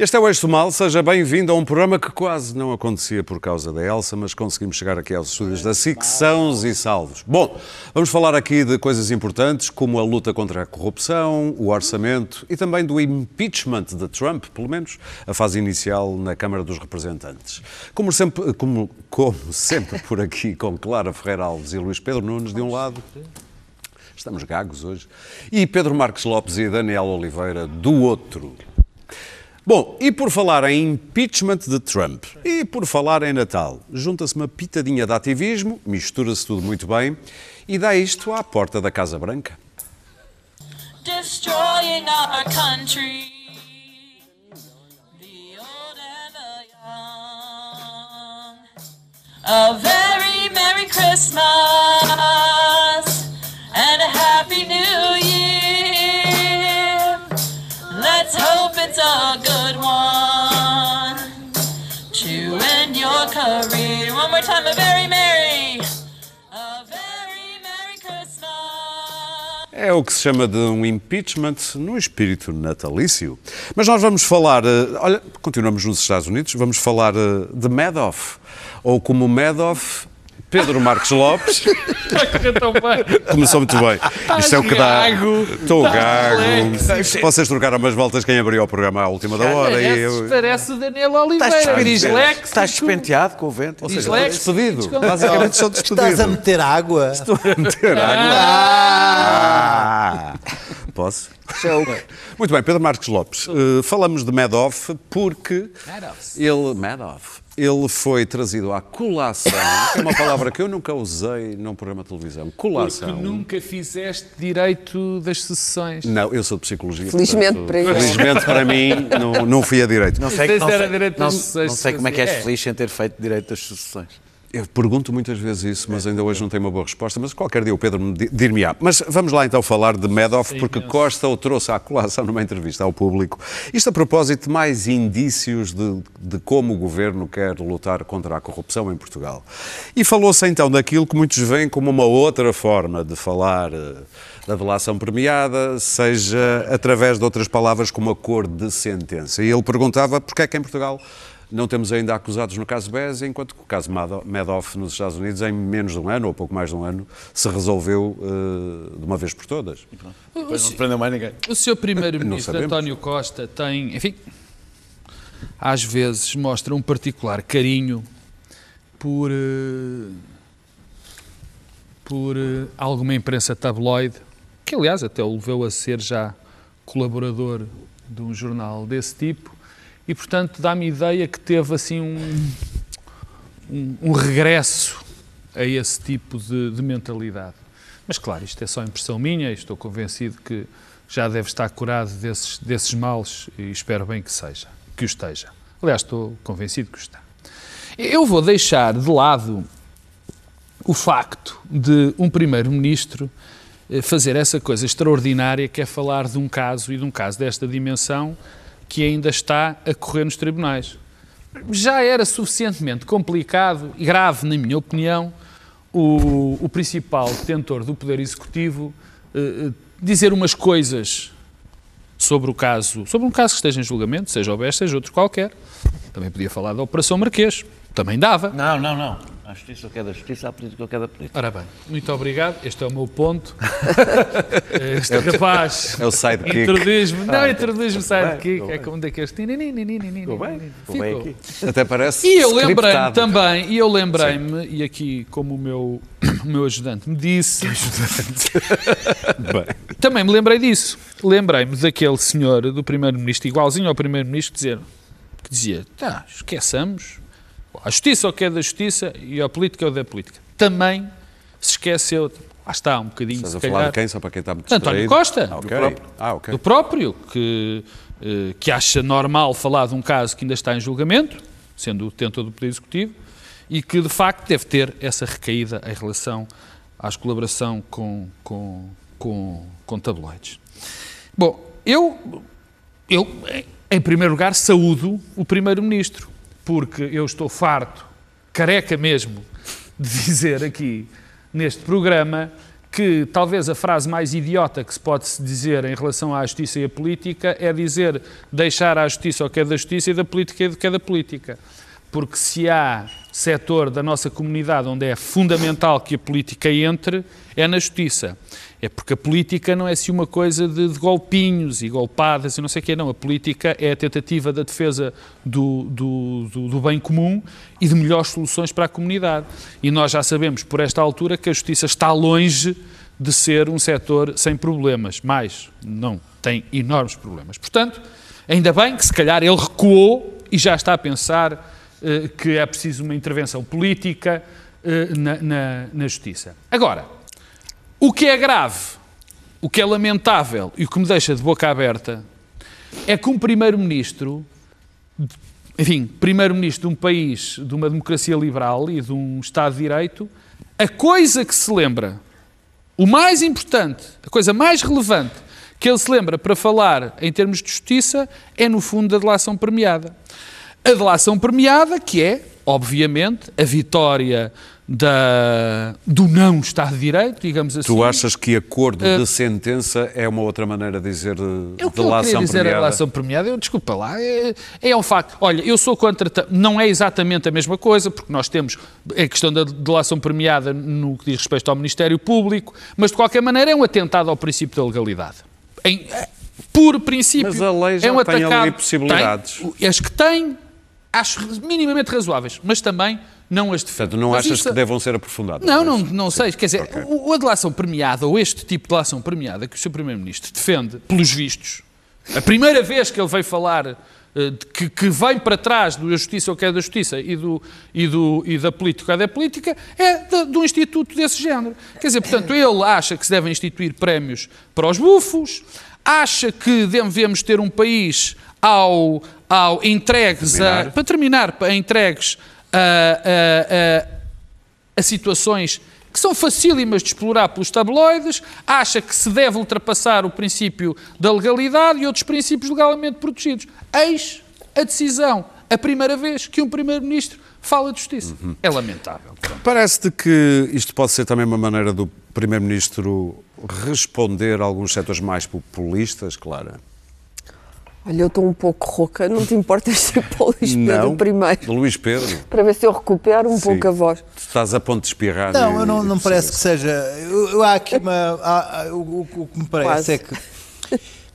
Este é o Eixo Mal, seja bem-vindo a um programa que quase não acontecia por causa da Elsa, mas conseguimos chegar aqui aos estúdios da SIC sãos e salvos. Bom, vamos falar aqui de coisas importantes como a luta contra a corrupção, o orçamento e também do impeachment de Trump, pelo menos a fase inicial na Câmara dos Representantes. Como sempre, como, como sempre por aqui com Clara Ferreira Alves e Luís Pedro Nunes de um lado, estamos gagos hoje, e Pedro Marques Lopes e Daniel Oliveira do outro. Bom, e por falar em impeachment de Trump e por falar em Natal, junta-se uma pitadinha de ativismo, mistura-se tudo muito bem e dá isto à porta da Casa Branca. A very Merry Christmas more time, a very Merry. É o que se chama de um impeachment no espírito natalício. Mas nós vamos falar, eh, olha, continuamos nos Estados Unidos, vamos falar eh, de Madoff, ou como Madoff, Pedro Marques Lopes. Vai correr tão bem. Começou muito bem. Isto é o que dá. gago. Estou Estás gago. Vocês trocaram umas voltas quem abriu o programa à última da hora. e Parece, eu... parece o Daniel Oliveira. Estás despenteado com o vento. Ou seja, estou despedido. Basicamente sou despedido. Estás a meter água? meter água. Ah. Posso? Muito bem, Pedro Marques Lopes. eh, falamos de Madoff porque ele, Madoff, ele foi trazido à colação, é uma palavra que eu nunca usei num programa de televisão. Porque Colação. nunca fizeste direito das sucessões. Não, eu sou de psicologia. Felizmente portanto, para ele. Felizmente para mim, não, não fui a direito. Não sei, não sei, não, não sei como é que és é. feliz sem ter feito direito das sucessões. Eu pergunto muitas vezes isso, mas ainda hoje não tenho uma boa resposta, mas qualquer dia o Pedro me di- dir-me-á. Mas vamos lá então falar de Madoff, porque Costa o trouxe à colação numa entrevista ao público. Isto a propósito de mais indícios de, de como o governo quer lutar contra a corrupção em Portugal. E falou-se então daquilo que muitos veem como uma outra forma de falar eh, da delação premiada, seja através de outras palavras como acordo de sentença. E ele perguntava porque é que em Portugal não temos ainda acusados no caso BES, enquanto que o caso Mado- Madoff nos Estados Unidos, em menos de um ano, ou pouco mais de um ano, se resolveu eh, de uma vez por todas. Depois não se prendeu mais ninguém. O seu primeiro-ministro. António Costa, tem, enfim, às vezes mostra um particular carinho por, eh, por eh, alguma imprensa tabloide, que aliás até o levou a ser já colaborador de um jornal desse tipo, e portanto dá-me ideia que teve assim um, um, um regresso a esse tipo de, de mentalidade. Mas claro, isto é só impressão minha e estou convencido que já deve estar curado desses, desses males e espero bem que seja, que o esteja. Aliás, estou convencido que o está. Eu vou deixar de lado o facto de um primeiro-ministro eh, fazer essa coisa extraordinária que é falar de um caso e de um caso desta dimensão que ainda está a correr nos tribunais. Já era suficientemente complicado e grave, na minha opinião, o, o principal detentor do Poder Executivo eh, eh, dizer umas coisas sobre o caso, sobre um caso que esteja em julgamento, seja o BES, seja outro qualquer. Também podia falar da Operação Marquês, também dava. Não, não, não. A justiça eu quero da justiça, a política eu quero da política. Ora bem, muito obrigado, este é o meu ponto. Este rapaz É o sidekick. introduz-me, não, introduz-me o bem, sidekick, ficou é bem. como daqueles... Ficou bem, ficou bem aqui. Até parece E eu lembrei-me também, e eu lembrei-me, e aqui como o meu, o meu ajudante me disse, Bem, também me lembrei disso. Lembrei-me daquele senhor do primeiro-ministro, igualzinho ao primeiro-ministro, dizer, que dizia, tá, esqueçamos, a justiça é o que é da justiça e a política é o da política. Também se esqueceu, lá está, um bocadinho, estás a falar calhar, de quem, só para quem está muito António? Costa. Ah, ok. Do próprio. Ah, ok. do próprio, que, eh, que acha normal falar de um caso que ainda está em julgamento, sendo o detentor do Poder Executivo, e que de facto deve ter essa recaída em relação à colaboração com, com, com, com tabloides. Bom, eu, eu, em primeiro lugar, saúdo o Primeiro-Ministro, porque eu estou farto, careca mesmo, de dizer aqui neste programa que talvez a frase mais idiota que se pode dizer em relação à justiça e à política é dizer deixar à justiça o que é da justiça e da política o que é da política. Porque se há setor da nossa comunidade onde é fundamental que a política entre, é na justiça. É porque a política não é assim uma coisa de, de golpinhos e golpadas e não sei o quê, não. A política é a tentativa da defesa do, do, do, do bem comum e de melhores soluções para a comunidade. E nós já sabemos, por esta altura, que a justiça está longe de ser um setor sem problemas. Mais, não, tem enormes problemas. Portanto, ainda bem que se calhar ele recuou e já está a pensar que é preciso uma intervenção política eh, na, na, na justiça. Agora, o que é grave, o que é lamentável e o que me deixa de boca aberta é que um primeiro-ministro, enfim, primeiro-ministro de um país, de uma democracia liberal e de um Estado de Direito, a coisa que se lembra, o mais importante, a coisa mais relevante que ele se lembra para falar em termos de justiça é, no fundo, da delação premiada. A delação premiada, que é, obviamente, a vitória da, do não Estado de Direito, digamos assim. Tu achas que acordo de sentença é uma outra maneira de dizer É o que eu delação queria dizer a premiada? relação premiada, eu desculpa lá, é, é um facto. Olha, eu sou contra, não é exatamente a mesma coisa, porque nós temos a questão da delação premiada no que diz respeito ao Ministério Público, mas de qualquer maneira é um atentado ao princípio da legalidade. Em, eh, por princípio, Mas a lei já é um tem ali atacado- possibilidades. Tem, as que têm, acho minimamente razoáveis, mas também não as defendo. Portanto, não Mas achas que devam ser aprofundadas? não, é não, isso? não sei. Quer dizer, Ok. o, a delação premiada, ou este tipo de delação premiada que o Sr. Primeiro-Ministro defende, pelos vistos, a primeira vez que ele veio falar eh, de que, que vem para trás da justiça ou que é da justiça e, do, e, do, e da política ou é da política, é de, de um instituto desse género. Quer dizer, portanto, ele acha que se devem instituir prémios para os bufos, acha que devemos ter um país ao, ao entregues a, Terminar. para terminar, a entregues a- a- a- a situações que são facílimas de explorar pelos tabloides, acha que se deve ultrapassar o princípio da legalidade e outros princípios legalmente protegidos. Eis a decisão, a primeira vez que um Primeiro-Ministro fala de justiça. É lamentável. Parece-te que isto pode ser também uma maneira do Primeiro-Ministro responder a alguns setores mais populistas, Clara? Olha, eu estou um pouco rouca, não te importas ser para o Luís Pedro primeiro, Luís Pedro, para ver se eu recupero um Sim. pouco a voz. tu estás a ponto de espirrar. Não, e- eu não, não e- parece que seja. Eu, eu há aqui uma. há- o, o- o que me parece Quase. é que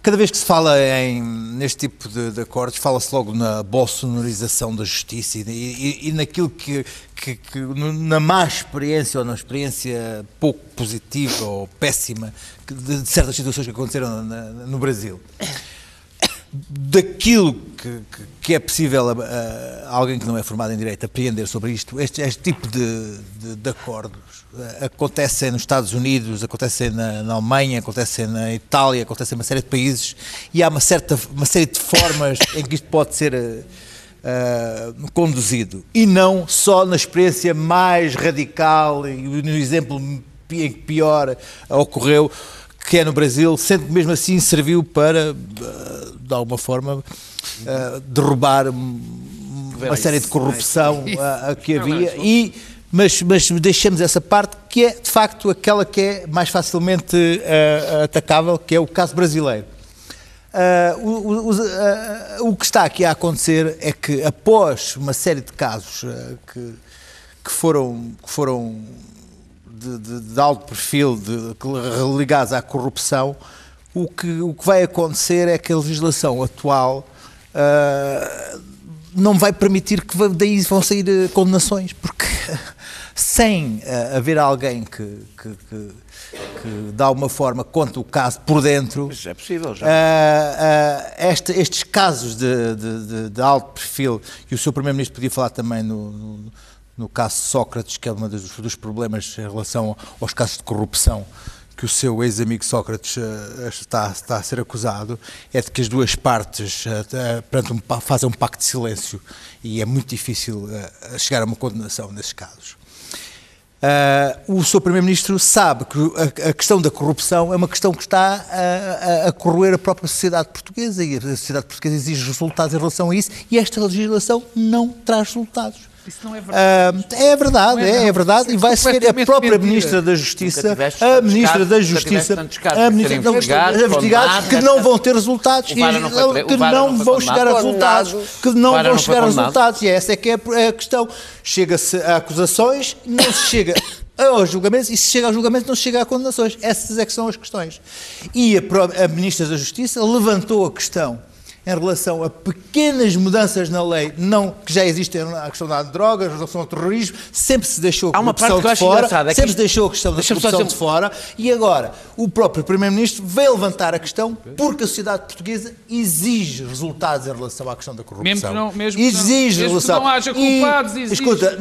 cada vez que se fala em, neste tipo de, de acordos, fala-se logo na bolsonarização da justiça e, e- e naquilo que, que- que na má experiência ou na experiência pouco positiva ou péssima de, de certas situações que aconteceram na- no Brasil daquilo que, que- que é possível a, a alguém que não é formado em Direito apreender sobre isto, este, este tipo de, de- de acordos eh, acontecem nos Estados Unidos, acontecem na, na Alemanha, acontecem na Itália, acontecem em uma série de países e há uma, certa, uma série de formas em que isto pode ser eh, conduzido. E não só na experiência mais radical e no exemplo em que pior ocorreu que é no Brasil, sendo que mesmo assim serviu para, eh, de alguma forma, eh, derrubar um- uma série de corrupção eh, que havia. e mas, mas deixamos essa parte que é de facto aquela que é mais facilmente atacável, que é o caso brasileiro. Ah, o, o- ah, o que está aqui a acontecer é que após uma série de casos que, que foram, que foram de, de- de alto perfil, de, ligados à corrupção, o que, o que vai acontecer é que a legislação atual ah, não vai permitir que daí vão sair eh, condenações, porque sem ah, haver alguém que, que, que, que de alguma forma conta o caso por dentro, Mas é possível já. ah, ah, este- estes casos de, de- de- de alto perfil, e o seu Primeiro-Ministro podia falar também no, no, no caso Sócrates, que é um dos, dos problemas em relação aos casos de corrupção que o seu ex-amigo Sócrates ah, está, está a ser acusado, é de que as duas partes perante um fazem um pacto de silêncio e é muito difícil ah, chegar a uma condenação nesses casos. O Sr. Primeiro-Ministro sabe que a, a questão da corrupção é uma questão que está a, a, a corroer a própria sociedade portuguesa e a sociedade portuguesa exige resultados em relação a isso e esta legislação não traz resultados. Isso não é verdade. Ah, é verdade, Não é, é, não. é verdade, e vai ser a própria mentira. Ministra da Justiça, a Ministra casos, da Justiça, a Ministra da investigados, investigados que não vão ter resultados e que não vão chegar a resultados, que não vão chegar a resultados, e essa é que é a questão. Chega-se a acusações, não se chega aos julgamentos, e se chega ao julgamento não se chega a condenações. Essas é que são as questões. E a, a Ministra da Justiça levantou a questão em relação a pequenas mudanças na lei, não que já existem a questão da drogas, a relação ao terrorismo, sempre se deixou a corrupção de fora, engraçada, é que sempre se deixou a questão da corrupção de fora, e agora o próprio Primeiro-Ministro veio levantar a questão porque a sociedade portuguesa exige resultados em relação à questão da corrupção. Mesmo que não- mesmo exige mesmo que não haja E, culpados, exige. Escuta,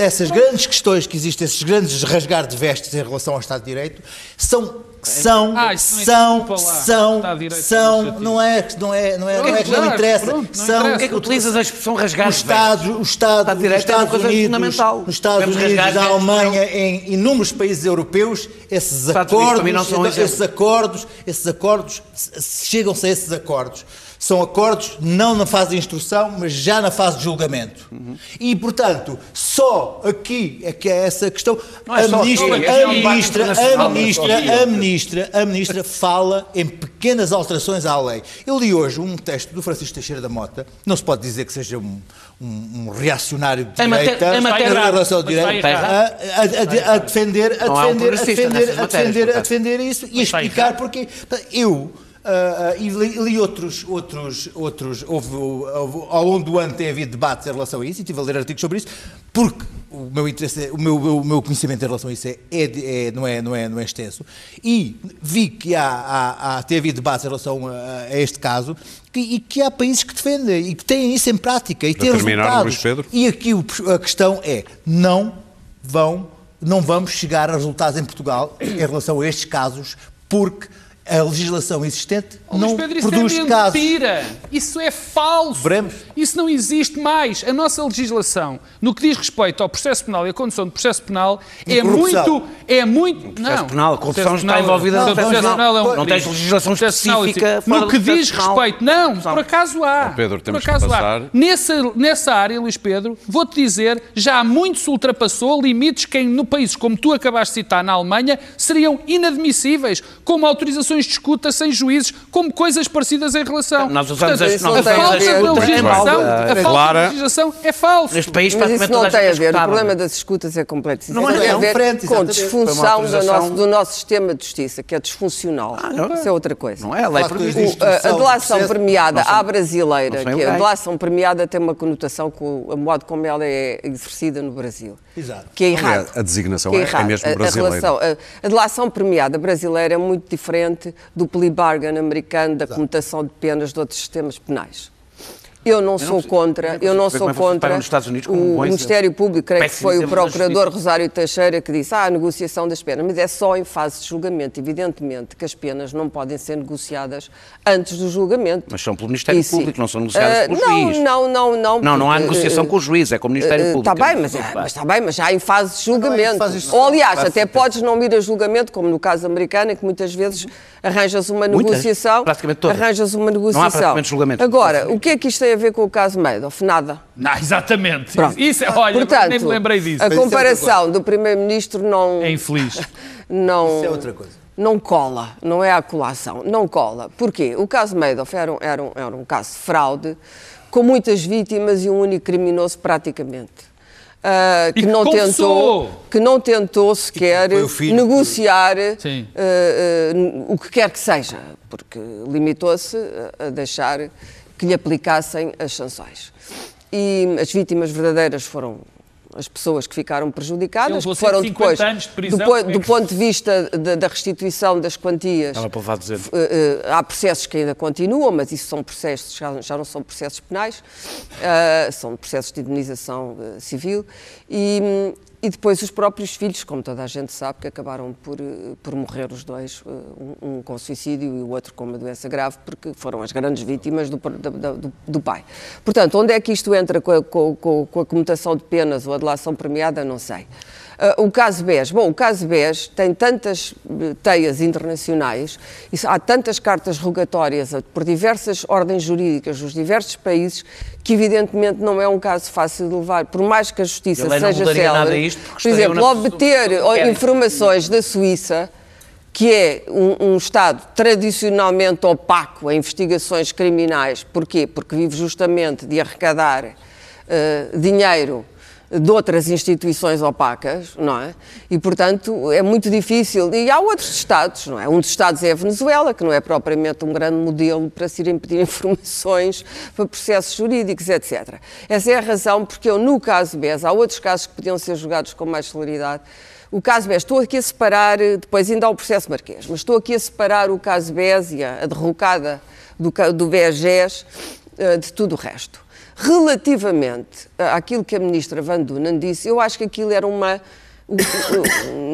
essas grandes questões que existem, esses grandes rasgar de vestes em relação ao Estado de Direito, são são, Ah, é são, são, é são, não é, não é, não é, não é que não interessa, pronto, não são, interessa. Porquê é que utilizas a expressão rasgar os de vestes? Estados, os Estados, os é Estados Unidos, fundamental. nos Estados Unidos, na Alemanha, em inúmeros países europeus, esses também acordos, esses acordos, esses acordos, se- se chegam-se a esses acordos. São acordos não na fase de instrução, mas já na fase de julgamento. E, portanto, só aqui é que é essa questão. Não é a só ministra, é a debate ministra, a ministra, é a ministra, a ministra fala em pequenas alterações à lei. Eu li hoje um texto do Francisco Teixeira da Mota, não se pode dizer que seja um, um- um reacionário de direita em matéria- em relação ao direito, a, a- a- a defender, a defender, a defender, a defender, a defender isso e a explicar porque eu ah, e li, outros, outros, outros houve, houve- ao longo do ano tem havido debates em relação a isso e estive a ler artigos sobre isso, porque o meu interesse, o meu, o meu conhecimento em relação a isso é, é é- não, é, não, é, não é extenso, e vi que há, há, há tem havido debates em relação a, a este caso, que- e que há países que defendem e que têm isso em prática e têm resultados. Pedro. E aqui o- a questão é, não vão, não vamos chegar a resultados em Portugal em relação a estes casos, porque a legislação existente Oh, Luís não Pedro, isso produz é casos. mentira. Isso é falso. Veremos. Isso não existe mais. A nossa legislação, no que diz respeito ao processo penal e à condução de processo penal, E é corrupção. muito. É muito. processo não. penal, a corrupção Processo está penal- envolvida no Não, processo processo penal. penal é um Não tens legislação Processo penal, específica No que diz penal. respeito, não, por acaso há. Ó, Pedro, por temos que acaso passar. há. Nessa, nessa área, Luís Pedro, vou-te dizer, já muito se ultrapassou limites que em no países como tu acabaste de citar na Alemanha seriam inadmissíveis, como autorizações de escuta sem juízes, como coisas parecidas em relação. Nós usamos Portanto, as- a nós tem a falta bem. legislação, a falta Clara. da legislação é falso. Neste país, Mas isso praticamente não a tem a ver. O problema das escutas é complexo. Não é, tem é a ver frente, com disfunção do nosso, do nosso sistema de justiça, que é disfuncional. não. Isso é outra coisa. Não é? A lei Facto proíbe. de O- instrução a, a delação premiada à brasileira, que a ilegais. delação premiada tem uma conotação com o modo como ela é exercida no Brasil. Exato. Que é errado. a designação é- é errado. mesmo A- a brasileira. relação- a, a delação premiada brasileira é muito diferente do plea bargain americano, da comutação de penas de outros sistemas penais. Eu não sou sei- contra, eu não é sou param contra Unidos o Ministério Público, creio que foi o Procurador. Rosário Teixeira que disse ah, a negociação das penas, mas é só em fase de julgamento, evidentemente que as penas não podem ser negociadas antes do julgamento. Mas são pelo Ministério E sim. Público, não são negociadas Ah, pelo não, juiz. Não, não, não. Não, não há negociação eh, com o juiz, é com o Ministério Público. Está bem, mas, é, mas está bem, mas já em fase de julgamento. de Ou aliás, até podes não ir a julgamento, como no caso americano, em que muitas vezes arranjas uma Muitas, negociação. praticamente todas. Arranjas uma Não há negociação. praticamente julgamento. Agora, o que é que isto tem a ver com o caso Madoff? Nada. Não, exatamente. Pronto. Isso é, olha, Portanto, nem me lembrei disso. a é comparação do Primeiro-Ministro não. É infeliz. não, Isso é outra coisa. Não cola, não é a colação, não cola. Porquê? O caso Madoff era um, era um, era um caso de fraude, com muitas vítimas e um único criminoso praticamente. E que, que não confessou. tentou, que não tentou sequer negociar ah, ah, n- o que quer que seja, porque limitou-se a- a deixar que lhe aplicassem as sanções. E as vítimas verdadeiras foram as pessoas que ficaram prejudicadas, que foram 150 depois, anos de prisão, do, po- como é do que- ponto de vista da, da restituição das quantias, eh, eh, há processos que ainda continuam, mas isso são processos, já, já não são processos penais, eh, são processos de indenização civil. E, hum, e depois os próprios filhos, como toda a gente sabe, que acabaram por, eh, por morrer os dois, eh, um, um com suicídio e o outro com uma doença grave, porque foram as grandes vítimas do, do, do pai. Portanto, onde é que isto entra com a, com- com a comutação de penas ou a delação premiada, não sei. Ah, o caso BES. Bom, o caso BES tem tantas eh, teias internacionais, e há tantas cartas rogatórias por diversas ordens jurídicas dos diversos países, que evidentemente não é um caso fácil de levar, por mais que a justiça Helena, seja célere. a isto, porque Por exemplo, obter informações da Suíça, que é um, um Estado tradicionalmente opaco a investigações criminais. Porquê? Porque vive justamente de arrecadar eh, dinheiro de outras instituições opacas, não é? E, portanto, é muito difícil. E há outros Estados, não é? Um dos Estados é a Venezuela, que não é propriamente um grande modelo para se irem pedir informações para processos jurídicos, etc. Essa é a razão porque eu, no caso BES, há outros casos que podiam ser julgados com mais celeridade. O caso BES, estou aqui a separar, eh, depois ainda há o processo Marquês, mas estou aqui a separar o caso BES e a, derrocada do, do BES-GES eh, de tudo o resto. Relativamente àquilo que a ministra Van Dunen disse, eu acho que aquilo era uma,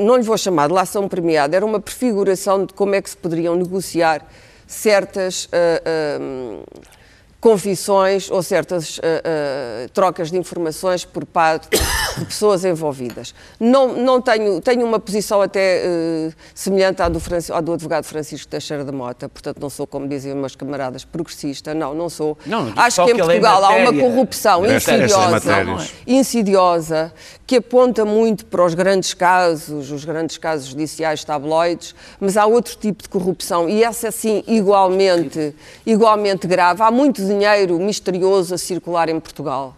não lhe vou chamar de lação premiada, era uma prefiguração de como é que se poderiam negociar certas ah, ah, confissões ou certas ah, trocas de informações por parte de pessoas envolvidas. Não, não tenho, tenho uma posição até eh, semelhante à do, Franci- à do advogado Francisco Teixeira da Mota, portanto não sou, como diziam meus camaradas, progressista, não, não sou. Não, Acho que em é Portugal há uma corrupção insidiosa, insidiosa, que aponta muito para os grandes casos, os grandes casos judiciais tabloides, mas há outro tipo de corrupção e essa sim igualmente, igualmente grave. Há muito dinheiro misterioso a circular em Portugal.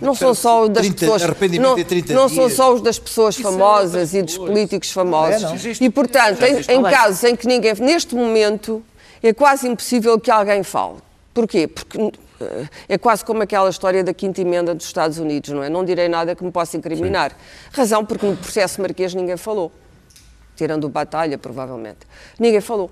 Não são só os das 30 pessoas, não, em 30 não são só os das pessoas famosas e dos políticos famosos. não? E portanto, em, em casos em que ninguém, neste momento, é quase impossível que alguém fale. Porquê? Porque eh, é quase como aquela história da quinta emenda dos Estados Unidos, não é? Não direi nada que me possa incriminar. Razão porque no processo marquês ninguém falou. Tirando o Batalha, provavelmente. Ninguém falou.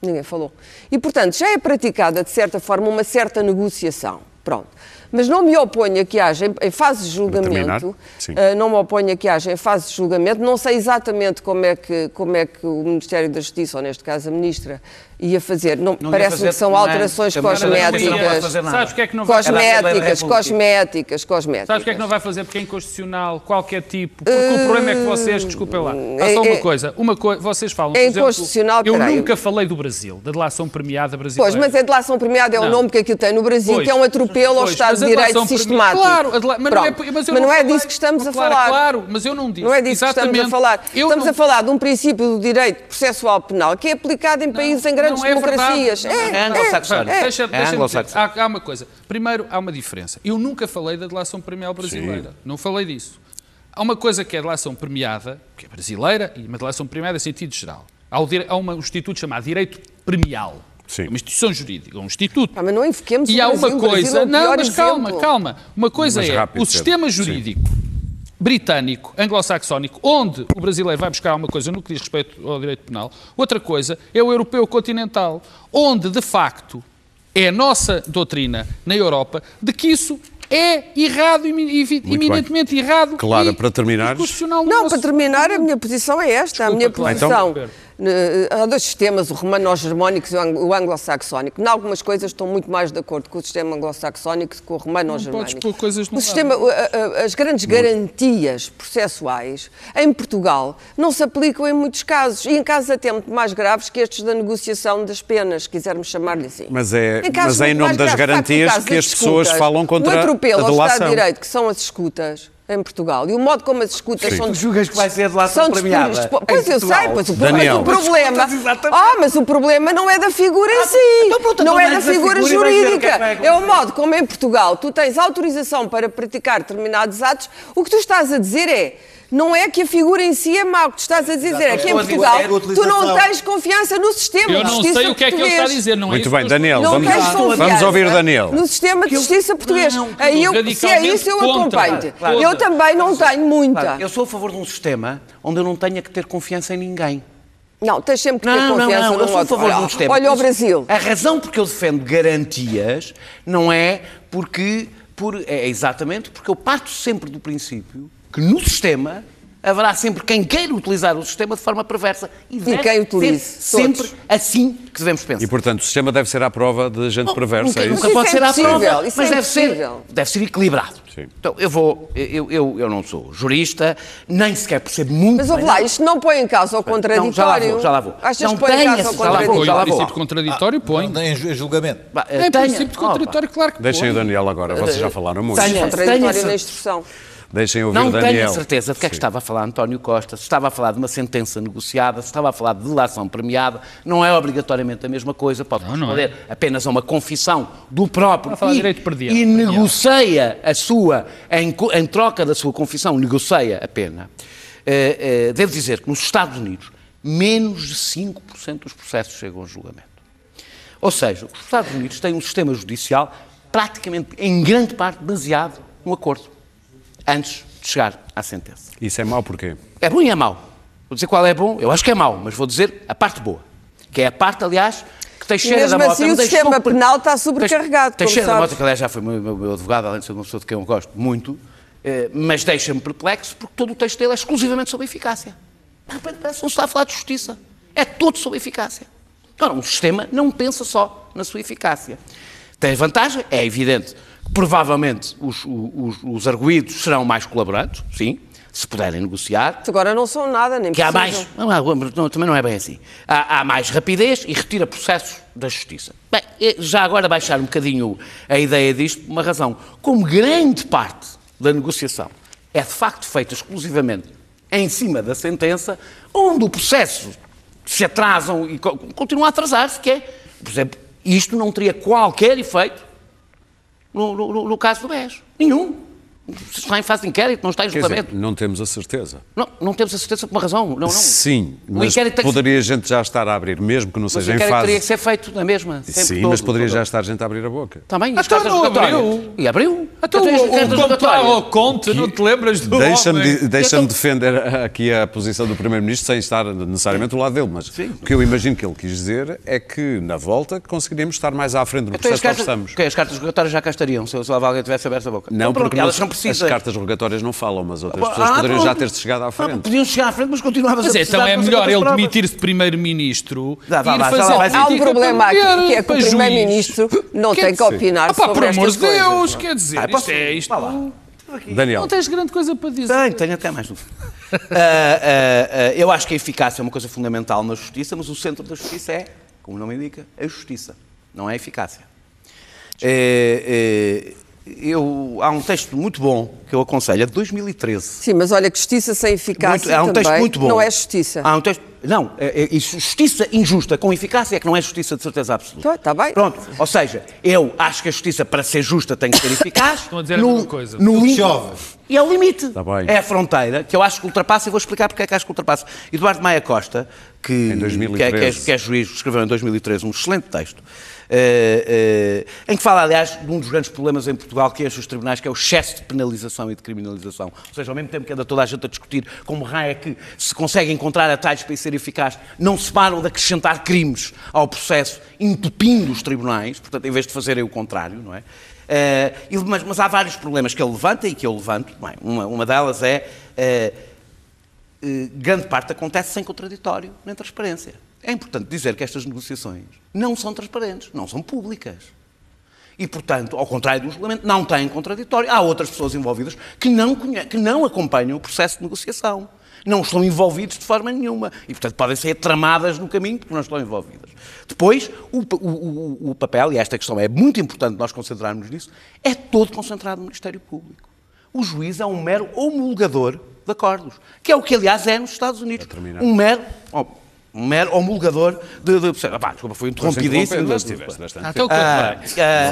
Ninguém falou. E, portanto, já é praticada, de certa forma, uma certa negociação. Pronto. Mas não me oponho a que haja, em- fase de julgamento, eh, não me oponho a que haja em fase de julgamento, não sei exatamente como é que, como é que o Ministério da Justiça, ou neste caso a Ministra, ia fazer. Não, Não Parece-me que são é? alterações não cosméticas. fazer nada. Sabes o que é que não vai Cosméticas, República. cosméticas, cosméticas. Sabes o que é que não vai fazer porque é inconstitucional, qualquer tipo? Porque o problema é que vocês, desculpem lá, há só é- uma é- coisa, uma coi vocês falam, é por exemplo, inconstitucional, eu nunca falei do Brasil, da delação premiada brasileira. Pois, mas a delação premiada é o Não. nome que aquilo tem no Brasil, Pois, que é um atropelo ao pois, Estado mas de Direito sistemático. Claro, mas não é, mas eu Mas não é falei- disso que estamos a falar. Claro, mas eu não disse. Não é disso que estamos a falar. Estamos a falar de um princípio do direito processual penal que é aplicado em países em grandes não é verdade. democracias. Não É, é. É anglo-saxónico. é, Deixa, É anglo-saxónico. há, há uma coisa. Primeiro, há uma diferença. Eu nunca falei da delação premial brasileira. Não falei disso. Há uma coisa que é a delação premiada, que é brasileira, e uma delação premiada em sentido geral. Há, o há um instituto chamado Direito Premial. Sim. É uma instituição jurídica, um instituto. Ah, mas não invoquemos E o há uma O Brasil coisa. é não, mas calma, exemplo. calma. Uma coisa Mas é rápido, o sistema Sim. Britânico, anglo-saxónico, onde o brasileiro vai buscar uma coisa no que diz respeito ao direito penal. Outra coisa é o europeu continental, onde de facto é a nossa doutrina na Europa de que isso é errado, eminentemente errado. Clara, e para no Não, nosso- para terminar, a minha posição é esta. a minha posição. Eh, há dois sistemas, o romano-germânico e o ang- o anglo-saxónico. Em algumas coisas estou muito mais de acordo com o sistema anglo-saxónico do que com o podes romano-germânico. pôr coisas num O sistema, a- a- as grandes garantias processuais em Portugal não se aplicam em muitos casos. E em casos até muito mais graves que estes da negociação das penas, se quisermos chamar-lhe assim. Mas é- Em mas é em nome das no garantias que as pessoas falam contra o atropelo a ao Estado delação. de Direito, que são as escutas em Portugal, e o modo como as escutas Sim. são Tu julgas que vai ser a delação são premiada? Pois eu sei, pois o, Daniel. mas o problema. Mas. Ah, mas o problema não é da figura em si. então pronto, não então é da figura figura o é jurídica. vai É o modo como em Portugal tu tens autorização para praticar determinados atos. O que tu estás a dizer é. Não é que a figura em si é mau, o que tu estás a dizer é que em Portugal a tu não tens confiança no sistema Eu de não justiça sei o que é que ele está a português. dizer, não é Muito bem, Daniel, Não vamos, tens vamos ouvir Daniel. No sistema de justiça português. não, Aí eu, se é isso, eu. Claro. Eu também não tenho muita. Eu sou a favor de um sistema onde eu não tenha que ter confiança em ninguém. Não, tens sempre que ter Não, não, confiança não, num eu sou a favor de um sistema. olha o Brasil. A razão porque eu defendo garantias não é porque por, é exatamente porque eu parto sempre do princípio que no sistema haverá sempre quem queira utilizar o sistema de forma perversa e, deve quem utilize, ser sempre todos. assim que devemos pensar. E, portanto, o sistema deve ser à prova de gente perversa, nunca, é isso? nunca Isso pode é ser à impossível, prova, isso mas é deve ser, deve ser equilibrado. Sim. Então, eu vou, eu, eu, eu não sou jurista, nem sequer percebo muito Mas ouve lá, isto não põe em causa o contraditório. Não, já lá vou, já lá vou. Achas Não que põe em causa o esse- já lá vou, contraditório? já lá o vou. princípio contraditório põe. Não, em, ju- em julgamento. Bah, É tenha- princípio contraditório, claro que Deixem o põe. Daniel agora, vocês já falaram muito. tenho- Contraditório na instrução. Deixem ouvir Não o Daniel. tenho a certeza de que é que estava a falar António Costa, se estava a falar de uma sentença negociada, se estava a falar de delação premiada, não é obrigatoriamente a mesma coisa, pode Não, não responder apenas a uma confissão do próprio Está a falar e, direito perdido. e negocia a sua, em, em troca da sua confissão, negocia a pena. Eh, eh, devo dizer que nos Estados Unidos, menos de 5% dos processos chegam a julgamento. Ou seja, os Estados Unidos têm um sistema judicial praticamente, em grande parte, baseado no acordo, antes de chegar à sentença. Isso é mau porquê? É bom e é mau. Vou dizer qual é bom, eu acho que é mau, mas vou dizer a parte boa. Que é a parte, aliás, que Teixeira mesmo da Mota assim me o sistema super- penal está sobrecarregado, Teixeira da. Mota, que aliás já foi meu, meu- meu advogado, além de ser uma pessoa de quem eu gosto muito, eh, mas deixa-me perplexo porque todo o texto dele é exclusivamente sobre eficácia. De repente parece que não se está a falar de justiça. É todo sobre eficácia. Ora, um sistema não pensa só na sua eficácia. Tem vantagem, é evidente provavelmente os, os, os arguídos serão mais colaborantes, sim, se puderem negociar, Agora não são nada, nem que há mais. Não, não, também não é bem assim. Há, há mais rapidez e retira processos da justiça. Bem, já agora baixar um bocadinho a ideia disto, por uma razão. Como grande parte da negociação é de facto feita exclusivamente em cima da sentença, onde o processo se atrasam e co- continua a atrasar-se, que é, por exemplo, isto não teria qualquer efeito no, no- no caso do BES. Nenhum. Está em fase de inquérito, não está em Quer dizer, julgamento. não temos a certeza. Não, não temos a certeza por uma razão. Não, não. Sim, O mas poderia a gente já estar a abrir, mesmo que não Mas seja em inquérito teria que fase. ser feito na mesma. Sim, todo, mas poderia todo. já estar a gente a abrir a boca. Também, cartas não abriu. E abriu. Então as o, o ao conte, não te lembras do Deixa-me homem? di- deixa-me defender aqui a posição do Primeiro-Ministro sem estar necessariamente do lado dele, mas o que eu imagino que ele quis dizer é que na volta conseguiríamos estar mais à frente do Então, processo que estamos. que as cartas rogatórias já cá estariam, se, lá alguém tivesse aberto a boca. Não, Então, porque elas não- as cartas rogatórias não falam, mas outras Ah, pessoas poderiam já ter chegado à Ah, frente. podiam chegar à frente, mas continuavas Mas a é, precisar então é melhor ele demitir-se de primeiro-ministro Dá, e ir fazer lá. Há um problema aqui, que é que o. Primeiro-Ministro não tem que opinar ah, pá, sobre por amor estas de coisas. Deus, quer dizer, Ah, isto é isto. Daniel, Não tens grande coisa para dizer. Tenho, tenho até mais. Ah, ah, ah, eu acho que a eficácia é uma coisa fundamental na justiça, mas o centro da justiça é, como o nome indica, a justiça, não é a eficácia. É, é, eu, há um texto muito bom que eu aconselho, é de 2013. Sim, mas olha justiça sem eficácia Muito- há um também texto muito bom. não é justiça. Há um texto, não, é, é, justiça injusta com eficácia é que não é justiça de certeza absoluta. Tá, tá bem. Pronto, ou seja, eu acho que a justiça para ser justa tem que ser eficaz. Estão a dizer a mesma coisa. No lim- Chove. E é o limite. Tá bem. É a fronteira que eu acho que ultrapassa e vou explicar porque é que acho que ultrapassa. Eduardo Maia Costa, que, que, é, 2013. que é- que é juiz, escreveu em 2013 um excelente texto, eh, eh, em que fala, aliás, de um dos grandes problemas em Portugal que enche os tribunais, que é o excesso de penalização e de criminalização. Ou seja, ao mesmo tempo que anda toda a gente a discutir como raio é que se consegue encontrar atalhos para isso ser eficaz, não se param de acrescentar crimes ao processo, entupindo os tribunais, portanto, em vez de fazerem o contrário, não é? E- mas, mas há vários problemas que ele levanta e que eu levanto. Bem, uma, uma delas é eh, eh, grande parte acontece sem contraditório nem transparência. É importante dizer que estas negociações não são transparentes, não são públicas. E, portanto, ao contrário do regulamento, não têm contraditório. Há outras pessoas envolvidas que não, que não acompanham o processo de negociação. Não estão envolvidos de forma nenhuma. E, portanto, podem ser tramadas no caminho porque não estão envolvidas. Depois, o, o- o- papel, e esta questão é muito importante nós concentrarmos nisso, é todo concentrado no Ministério Público. O juiz é um mero homologador de acordos, que é o que, aliás, é nos Estados Unidos. Um mero, oh, um mero homologador de... de, de ah, pá, desculpa, foi tiveste bastante Ah, então, bem. ah,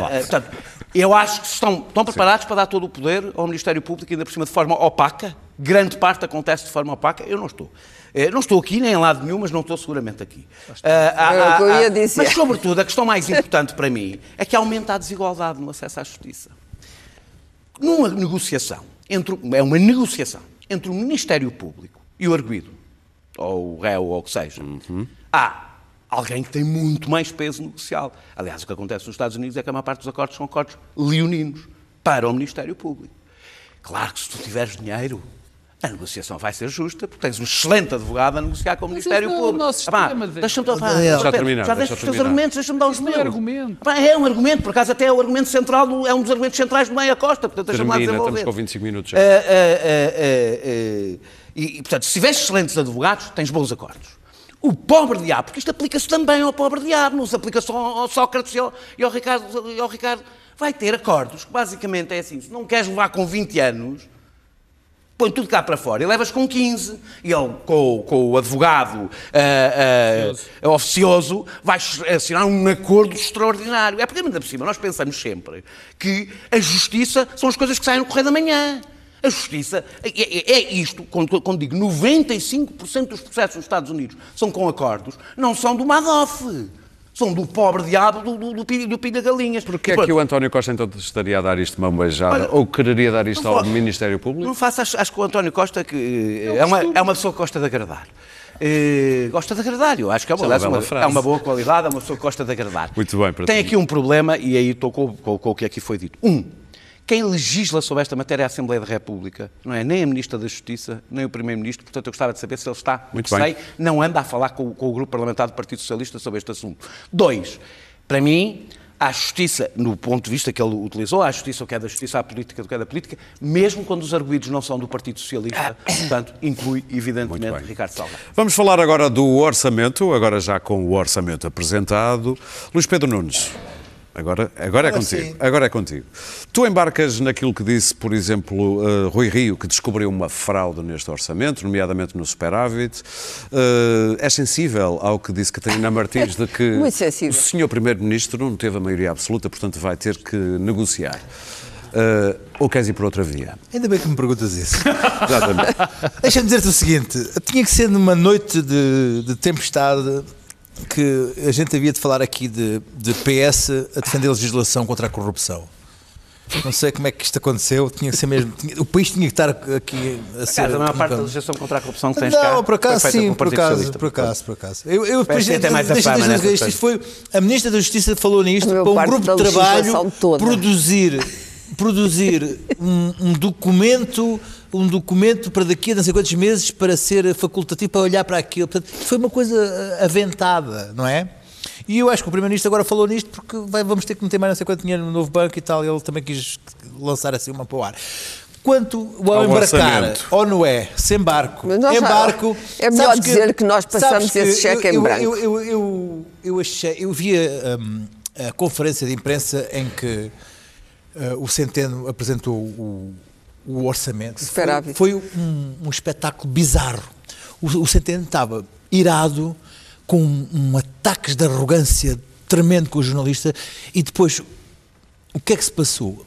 ah, portanto, eu acho que estão, estão preparados para dar todo o poder ao Ministério Público, ainda por cima de forma opaca. Grande parte acontece de forma opaca. Eu não estou. Eh, Não estou aqui nem em lado nenhum, mas não estou seguramente aqui. Ah, ah, Era o que eu ah, ah. Mas, sobretudo, a questão mais importante para mim é que aumenta a desigualdade no acesso à justiça. Numa negociação, entre, é uma negociação entre o Ministério Público e o arguido, ou o réu, ou o que seja, há alguém que tem muito mais peso negocial. Aliás, o que acontece nos Estados Unidos é que a maior parte dos acordos são acordos leoninos para o Ministério Público. Claro que se tu tiveres dinheiro, A negociação vai ser justa, porque tens um excelente advogado a negociar com o Ministério é o Público. nosso Ah, pá, sistema de- Deixa-me Já deixa terminar, Já deixa os teus argumentos, deixa-me dar os não é meus. argumento. Pá, é um argumento, por acaso até é o argumento central, do- é um dos argumentos centrais do Meia Costa, portanto deixa-me lá desenvolver. estamos com 25 minutos já. Ah, ah, ah, ah, ah, e, e, portanto, se tiveres excelentes advogados, tens bons acordos. O pobre diabo, porque isto aplica-se também ao pobre diabo, não se aplica só ao Sócrates e ao, e ao Ricardo, e ao Ricardo, vai ter acordos, que basicamente é assim, se não queres levar com 20 anos, põe tudo cá para fora e levas com 15. E ele, com, com o advogado ah, ah, oficioso, vai assinar um acordo extraordinário. É porque, ainda por cima, nós pensamos sempre que a justiça são as coisas que saem no correio da manhã. A justiça é, é- é isto, quando, quando digo 95% dos processos nos Estados Unidos são com acordos, não são do Madoff. São do pobre diabo do, do, do, pilha- do pilha galinhas. Porquê é que o António Costa então estaria a dar isto de mão beijada? Olha, ou quereria dar isto ao vou- Ministério Público? Não faço, acho, acho que o António Costa que, eh, é, uma, é uma pessoa que gosta de agradar. Eh, gosta de agradar, eu acho que é uma, é uma uma- é uma boa qualidade, é uma pessoa que gosta de agradar. Muito bem, para Tem ti. aqui um problema, e aí estou com, com- com o que aqui foi dito. Um, quem legisla sobre esta matéria é a Assembleia da República, não é nem a Ministra da Justiça, nem o Primeiro-Ministro, portanto eu gostava de saber se ele está, Muito que bem. sei, não anda a falar com, o- com o Grupo Parlamentar do Partido Socialista sobre este assunto. Dois, para mim, a justiça, no ponto de vista que ele utilizou, a justiça o que é da justiça, a política do que é da política, mesmo quando os arguídos não são do Partido Socialista, portanto, inclui, evidentemente. Ricardo Salgado. Vamos falar agora do orçamento, agora já com o orçamento apresentado. Luís Pedro Nunes, agora, agora é contigo. sim. Agora é contigo. Tu embarcas naquilo que disse, por exemplo, eh, Rui Rio, que descobriu uma fraude neste orçamento, nomeadamente no superávit. Eh, é sensível ao que disse Catarina Martins de que o senhor Primeiro-Ministro não teve a maioria absoluta, portanto vai ter que negociar. Eh, ou queres ir por outra via? Ainda bem que me perguntas isso. Exatamente. Deixa-me dizer-te o seguinte: tinha que ser numa noite de, de tempestade que a gente havia de falar aqui de, de PS a defender a legislação contra a corrupção. Não sei como é que isto aconteceu, tinha que ser mesmo. tinha- o país tinha que estar aqui a ser. Cara, a maior parte da legislação contra a corrupção que tens cá não, por acaso sim, por acaso, por acaso, por acaso. Eu, eu, tem até mais a deixa- fama deixa- nessas isto foi, a Ministra da Justiça falou nisto para um grupo de trabalho toda. produzir, produzir um, um documento um documento para daqui a não sei quantos meses para ser facultativo, para olhar para aquilo. Portanto, foi uma coisa eh, aventada, não é? E eu acho que o Primeiro-Ministro agora falou nisto porque vai- vamos ter que meter mais não sei quanto dinheiro no novo banco e tal. Ele também quis lançar assim uma para o ar. Quanto ao, Ao embarcar, orçamento. ou não é, sem barco, embarco. é melhor sabes dizer que nós passamos que esse cheque eu, em eu- branco. Eu, eu, eu, eu achei, eu via hum, a conferência de imprensa em que uh, o Centeno apresentou o, o orçamento. Foi, foi um, um espetáculo bizarro. O, o Centeno estava irado, com um, um ataques de arrogância tremendo com o jornalista, e depois o que é que se passou?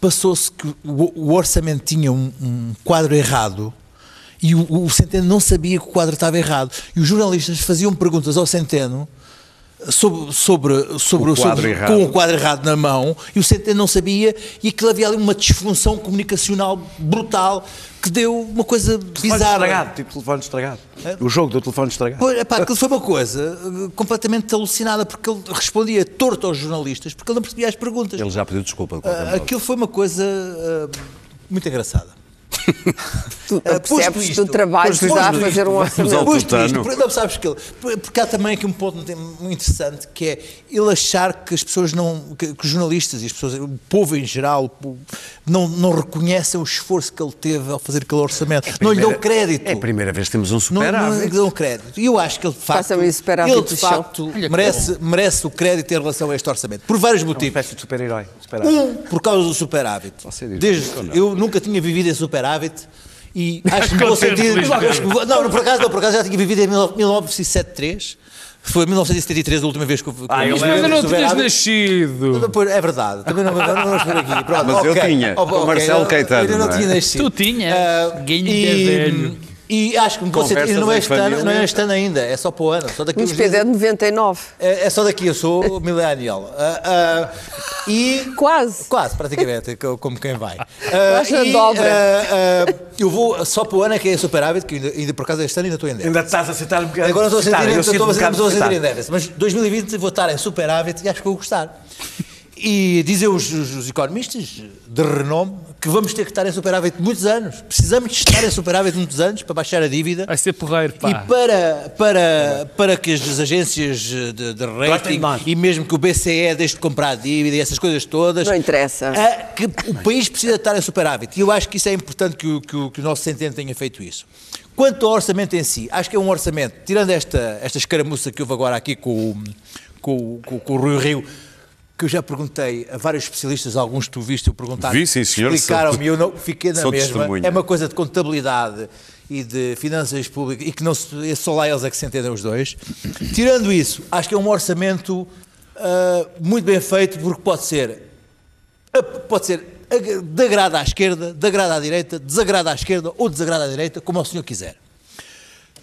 Passou-se que o, o orçamento tinha um, um quadro errado e o, o Centeno não sabia que o quadro estava errado. E os jornalistas faziam perguntas ao Centeno sobre, sobre, sobre, O sobre- com o quadro errado na mão e o Centeno não sabia e aquilo havia ali uma disfunção comunicacional brutal que deu uma coisa Telefone bizarra. estragado, tipo telefone estragado. O jogo do telefone estragado. Pois, epá, aquilo foi uma coisa eh, completamente alucinada porque ele respondia torto aos jornalistas porque ele não percebia as perguntas. Ele já pediu desculpa. modo. aquilo foi uma coisa ah, muito engraçada. Tu Ah, percebes isto, do trabalho que dá a fazer um orçamento. Posto isto, não, sabes que ele, porque há também aqui um ponto muito interessante que é ele achar que as pessoas não, que, que os jornalistas e as pessoas, o povo em geral, povo, não, não reconhecem o esforço que ele teve ao fazer aquele orçamento. não lhe dão crédito. É a primeira vez que temos um Não, não superávit. lhe dão crédito. E eu acho que ele de facto, esse superávit ele de facto merece, merece o crédito em relação a este orçamento. Por vários Uma motivos. espécie de super-herói. Super-herói. Um, por causa do superávit. Desde, não? eu nunca tinha vivido em superávit e acho que vou sentir. Acho que não, por acaso, não, por acaso já tinha vivido em 1973. Foi em 1973 a última vez que eu eu Ah, eu. Ainda não tinhas superávit. nascido. Depois, é verdade, também não, não vamos por aqui. Pronto, Mas eu ok. tinha, Oh, com ok, Marcelo eu- Caetano, Eu ainda não não é? tinha nascido. Tu tinhas, Ah, ganho e, de velho. E acho que me. Conversas Não é, este ano, não é este ano ainda, é só para o ano. Só daqui Pedro é de 99. é, é só daqui, eu sou millennial. Ah, ah, e Quase. Quase, praticamente, co- como quem vai. Na e, dobra. ah, eu vou só para o ano é que é superávit, que ainda, ainda por acaso este ano ainda estou em déficit. Ainda estás a sentar um bocado. Agora estou a sentir, eu estou, estou, um bocado estou a sentir em déficit, mas 2020 vou estar em superávit e acho que vou gostar. E dizem os, os- os economistas de renome que vamos ter que estar em superávit muitos anos. Precisamos de estar em superávit muitos anos para baixar a dívida. Vai ser porreiro, pá. E para, para, para que as agências de, de rating e mesmo que o BCE deixe de comprar dívida e essas coisas todas. Não interessa. a- que o país precisa estar em superávit. E eu acho que isso é importante que o, que o, que o nosso centeno tenha feito isso. Quanto ao orçamento em si, acho que é um orçamento, tirando esta, esta escaramuça que houve agora aqui com o, com, com, o- com o Rui Rio, que eu já perguntei a vários especialistas, alguns que tu viste eu perguntar, Vi, sim, senhor, explicaram-me e eu não, fiquei na mesma. testemunha. É uma coisa de contabilidade e de finanças públicas e que não se, só lá eles é que se entendem os dois. Tirando isso, acho que é um orçamento ah, muito bem feito porque pode ser pode ser ag- de agrado à esquerda, de agrado à direita, desagrada à esquerda ou desagrada à direita, como o senhor quiser.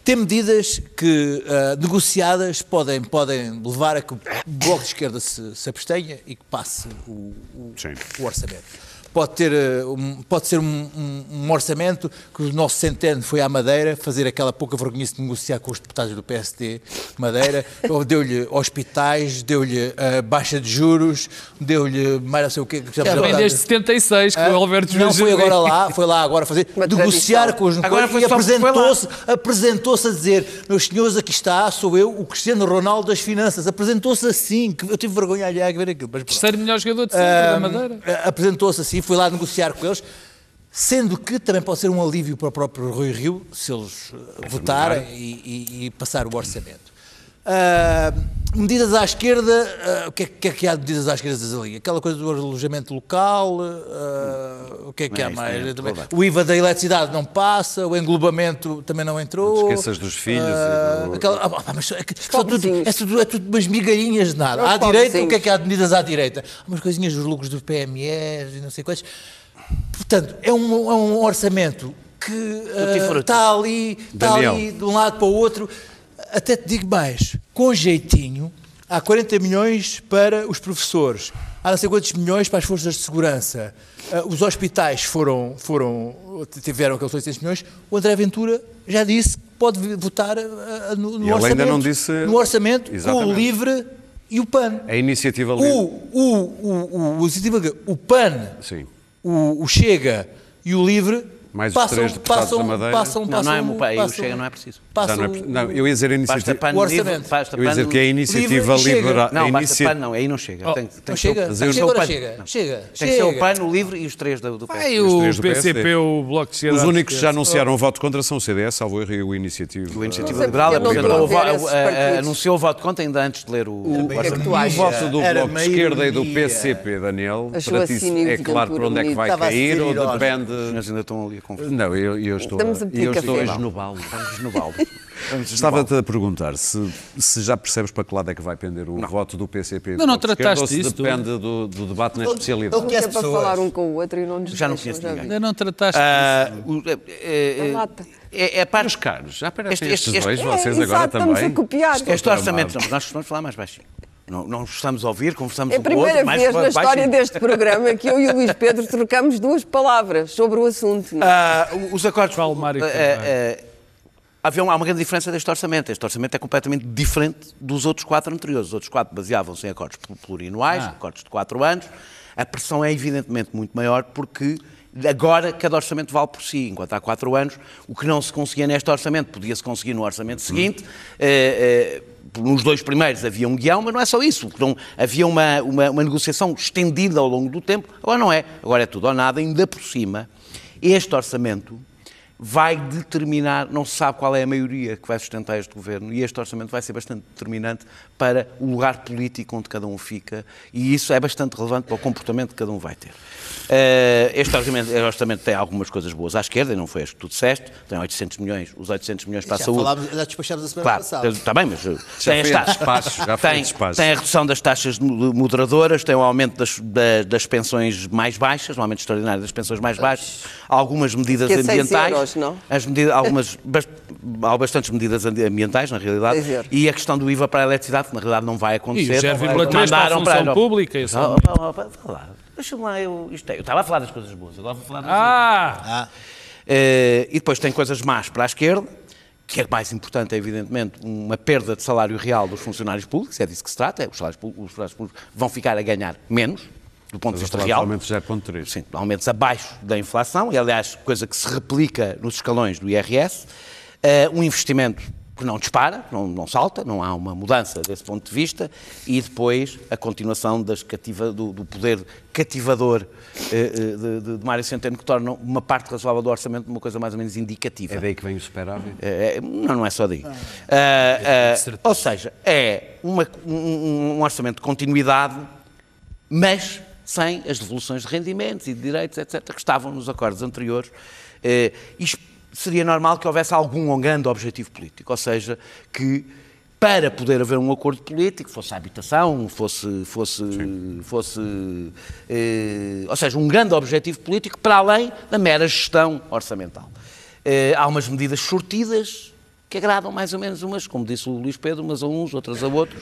Tem medidas que, ah, negociadas, podem, podem levar a que o Bloco de Esquerda se, se abstenha e que passe o, o- o orçamento. Pode, ter, um- pode ser um, um- um orçamento que o nosso centeno foi à Madeira fazer aquela pouca vergonhice de negociar com os deputados do PSD Madeira, deu-lhe hospitais, deu-lhe ah, baixa de juros, deu-lhe mais não sei o quê. que já Também já- desde 76, que ah, o Alberto Não foi agora lá, foi lá agora fazer, Uma negociar tradição. com os Agora foi e apresentou-se apresentou-se a dizer, meus senhores, aqui está, sou eu, o Cristiano Ronaldo das finanças. Apresentou-se assim, que eu tive vergonha alheia a ver aquilo. Mas. Terceiro melhor jogador de sempre da Madeira. Apresentou-se assim, foi lá negociar com eles, sendo que também pode ser um alívio para o próprio Rui Rio, se eles votarem e, e- e passar o orçamento. Ah, medidas à esquerda, ah, o que é, que é que há de medidas à esquerda ali? Aquela coisa do alojamento local, ah, o que é que É, há isso mais? problema. o IVA da eletricidade não passa, o englobamento também não entrou. Não te esqueças dos filhos Ah, e do- aquela- ah, mas é, que tudo, é, tudo, é tudo umas migalhinhas de nada. Os À direita, o que é que há de medidas à direita? Há umas coisinhas dos lucros do PME e não sei quantos. Portanto, é um, é um orçamento que está ali, está ali de um lado para o outro. Até te digo mais, com jeitinho, há 40 milhões para os professores, há não sei quantos milhões para as forças de segurança. Ah, os hospitais foram, foram, tiveram aqueles 800 milhões. O André Ventura já disse que pode votar ah, no, no ele orçamento, ainda não disse- no orçamento com o. LIVRE e o PAN. A iniciativa O, livre. o, o, o, o, iniciativa- o PAN, Sim. o, o Chega e o LIVRE Mais os passam, três deputados passam, da Madeira. passam, Não, passam, não é, aí o passam- Chega não é preciso. Passam não, é, não, eu ia dizer a iniciativa. pano O orçamento. Eu ia dizer que é a iniciativa liberal. Não, basta inici- pano, não, aí não chega. Oh, tem, tem Não que ser o- chega, eu- ser o agora chega, Não. chega, Tem que ser o pano, o livre e os três do, do Ai, PS. Os o PCP, PSD. o Bloco de Esquerda. Os únicos que já anunciaram o voto contra são o CDS, salvo erro, e o Iniciativa. O Iniciativa Não Liberal não a- a- partidos. anunciou o voto contra ainda antes de ler o, que é que orçamento. E o voto do Bloco de Esquerda e do. PCP, Daniel, Achou para ti assim é claro para onde é que vai cair ou depende... Os ainda estão ali conversar. Não, eu, eu estou, Estamos a pedir eu estou café. a esnobá-lo. Vamos no balde. Estava-te a perguntar se, se já percebes para que lado é que vai pender o voto do PCP Não, não trataste ou se disso, depende do, do debate na especialidade. Ele Que é conhece para falar um com o outro e não nos Já não conheço ninguém. Ainda não trataste Ah, disso. é- é- lata. é, é parte Meus caros, já aparecem Este- este- estes dois, este- vocês É, agora exato, estamos também. a copiar. Este orçamento, não, nós costumamos falar mais baixinho. Não, não estamos a ouvir, conversamos É a um com o outro, primeira vez na história deste programa que eu e o Luís Pedro trocamos duas palavras sobre o assunto. não é? Ah, os acordos. Qual Mário ah, Carvalho? ah, havia uma, há uma grande diferença deste orçamento. Este orçamento é completamente diferente dos outros quatro anteriores. Os outros quatro baseavam-se em acordos pl- plurianuais, Ah. acordos de quatro anos. A pressão é evidentemente muito maior porque agora cada orçamento vale por si. Enquanto há quatro anos, o que não se conseguia neste orçamento podia-se conseguir no orçamento seguinte. Eh, eh, nos dois primeiros havia um guião, mas não é só isso. Não, havia uma, uma, uma negociação estendida ao longo do tempo. Agora não é. Agora é tudo ou nada. Ainda por cima, este orçamento vai determinar, não se sabe qual é a maioria que vai sustentar este governo, e este orçamento vai ser bastante determinante para o lugar político onde cada um fica, e isso é bastante relevante para o comportamento que cada um vai ter. Eh, Este orçamento, este orçamento tem algumas coisas boas à esquerda, e não foi as que tu disseste, tem 800 milhões, os 800 milhões para a Já saúde. falámos, já despachámos a semana Claro, passada. está bem, mas uh, Já tem, as a taxas- despacho, já foi a tem, tem a redução das taxas mo- moderadoras, tem o aumento das, da- das pensões mais baixas, o aumento extraordinário das pensões mais baixas, algumas medidas é ambientais. euros, não? As medidas, algumas, há bastantes medidas ambi- ambientais, na realidade, euros. e a questão do IVA para a eletricidade, que na realidade não vai E acontecer. os 0,3 para a função pública. Isso. Oh, oh, lá, Deixa-me lá, eu, isto é, eu estava a falar das coisas boas, agora vou falar das Ah! eh, e depois tem coisas más para a esquerda, que é mais importante, é evidentemente, uma perda de salário real dos funcionários públicos, é disso que se trata, é, os salários públicos, os salários públicos vão ficar a ganhar menos, do ponto de Estás a vista falar de real. aumento de 0,3. Sim, aumentos abaixo da inflação, e aliás, coisa que se replica nos escalões do IRS, eh, um investimento que não dispara, não, não salta, não há uma mudança desse ponto de vista, e depois a continuação das cativa, do, do poder cativador eh, eh, de, de, de Mário Centeno, que torna uma parte razoável do orçamento uma coisa mais ou menos indicativa. É daí que vem o superávit? É, é, não, não é só daí. Ah, ah, ou seja, é uma- um, um orçamento de continuidade, mas sem as devoluções de rendimentos e de direitos, etc., que estavam nos acordos anteriores. Eh, seria normal que houvesse algum grande objetivo político, ou seja, que para poder haver um acordo político, fosse a habitação, fosse, fosse, fosse eh, ou seja, um grande objetivo político para além da mera gestão orçamental. Eh, há umas medidas sortidas que agradam mais ou menos umas, como disse o Luís Pedro, umas a uns, outras a outros.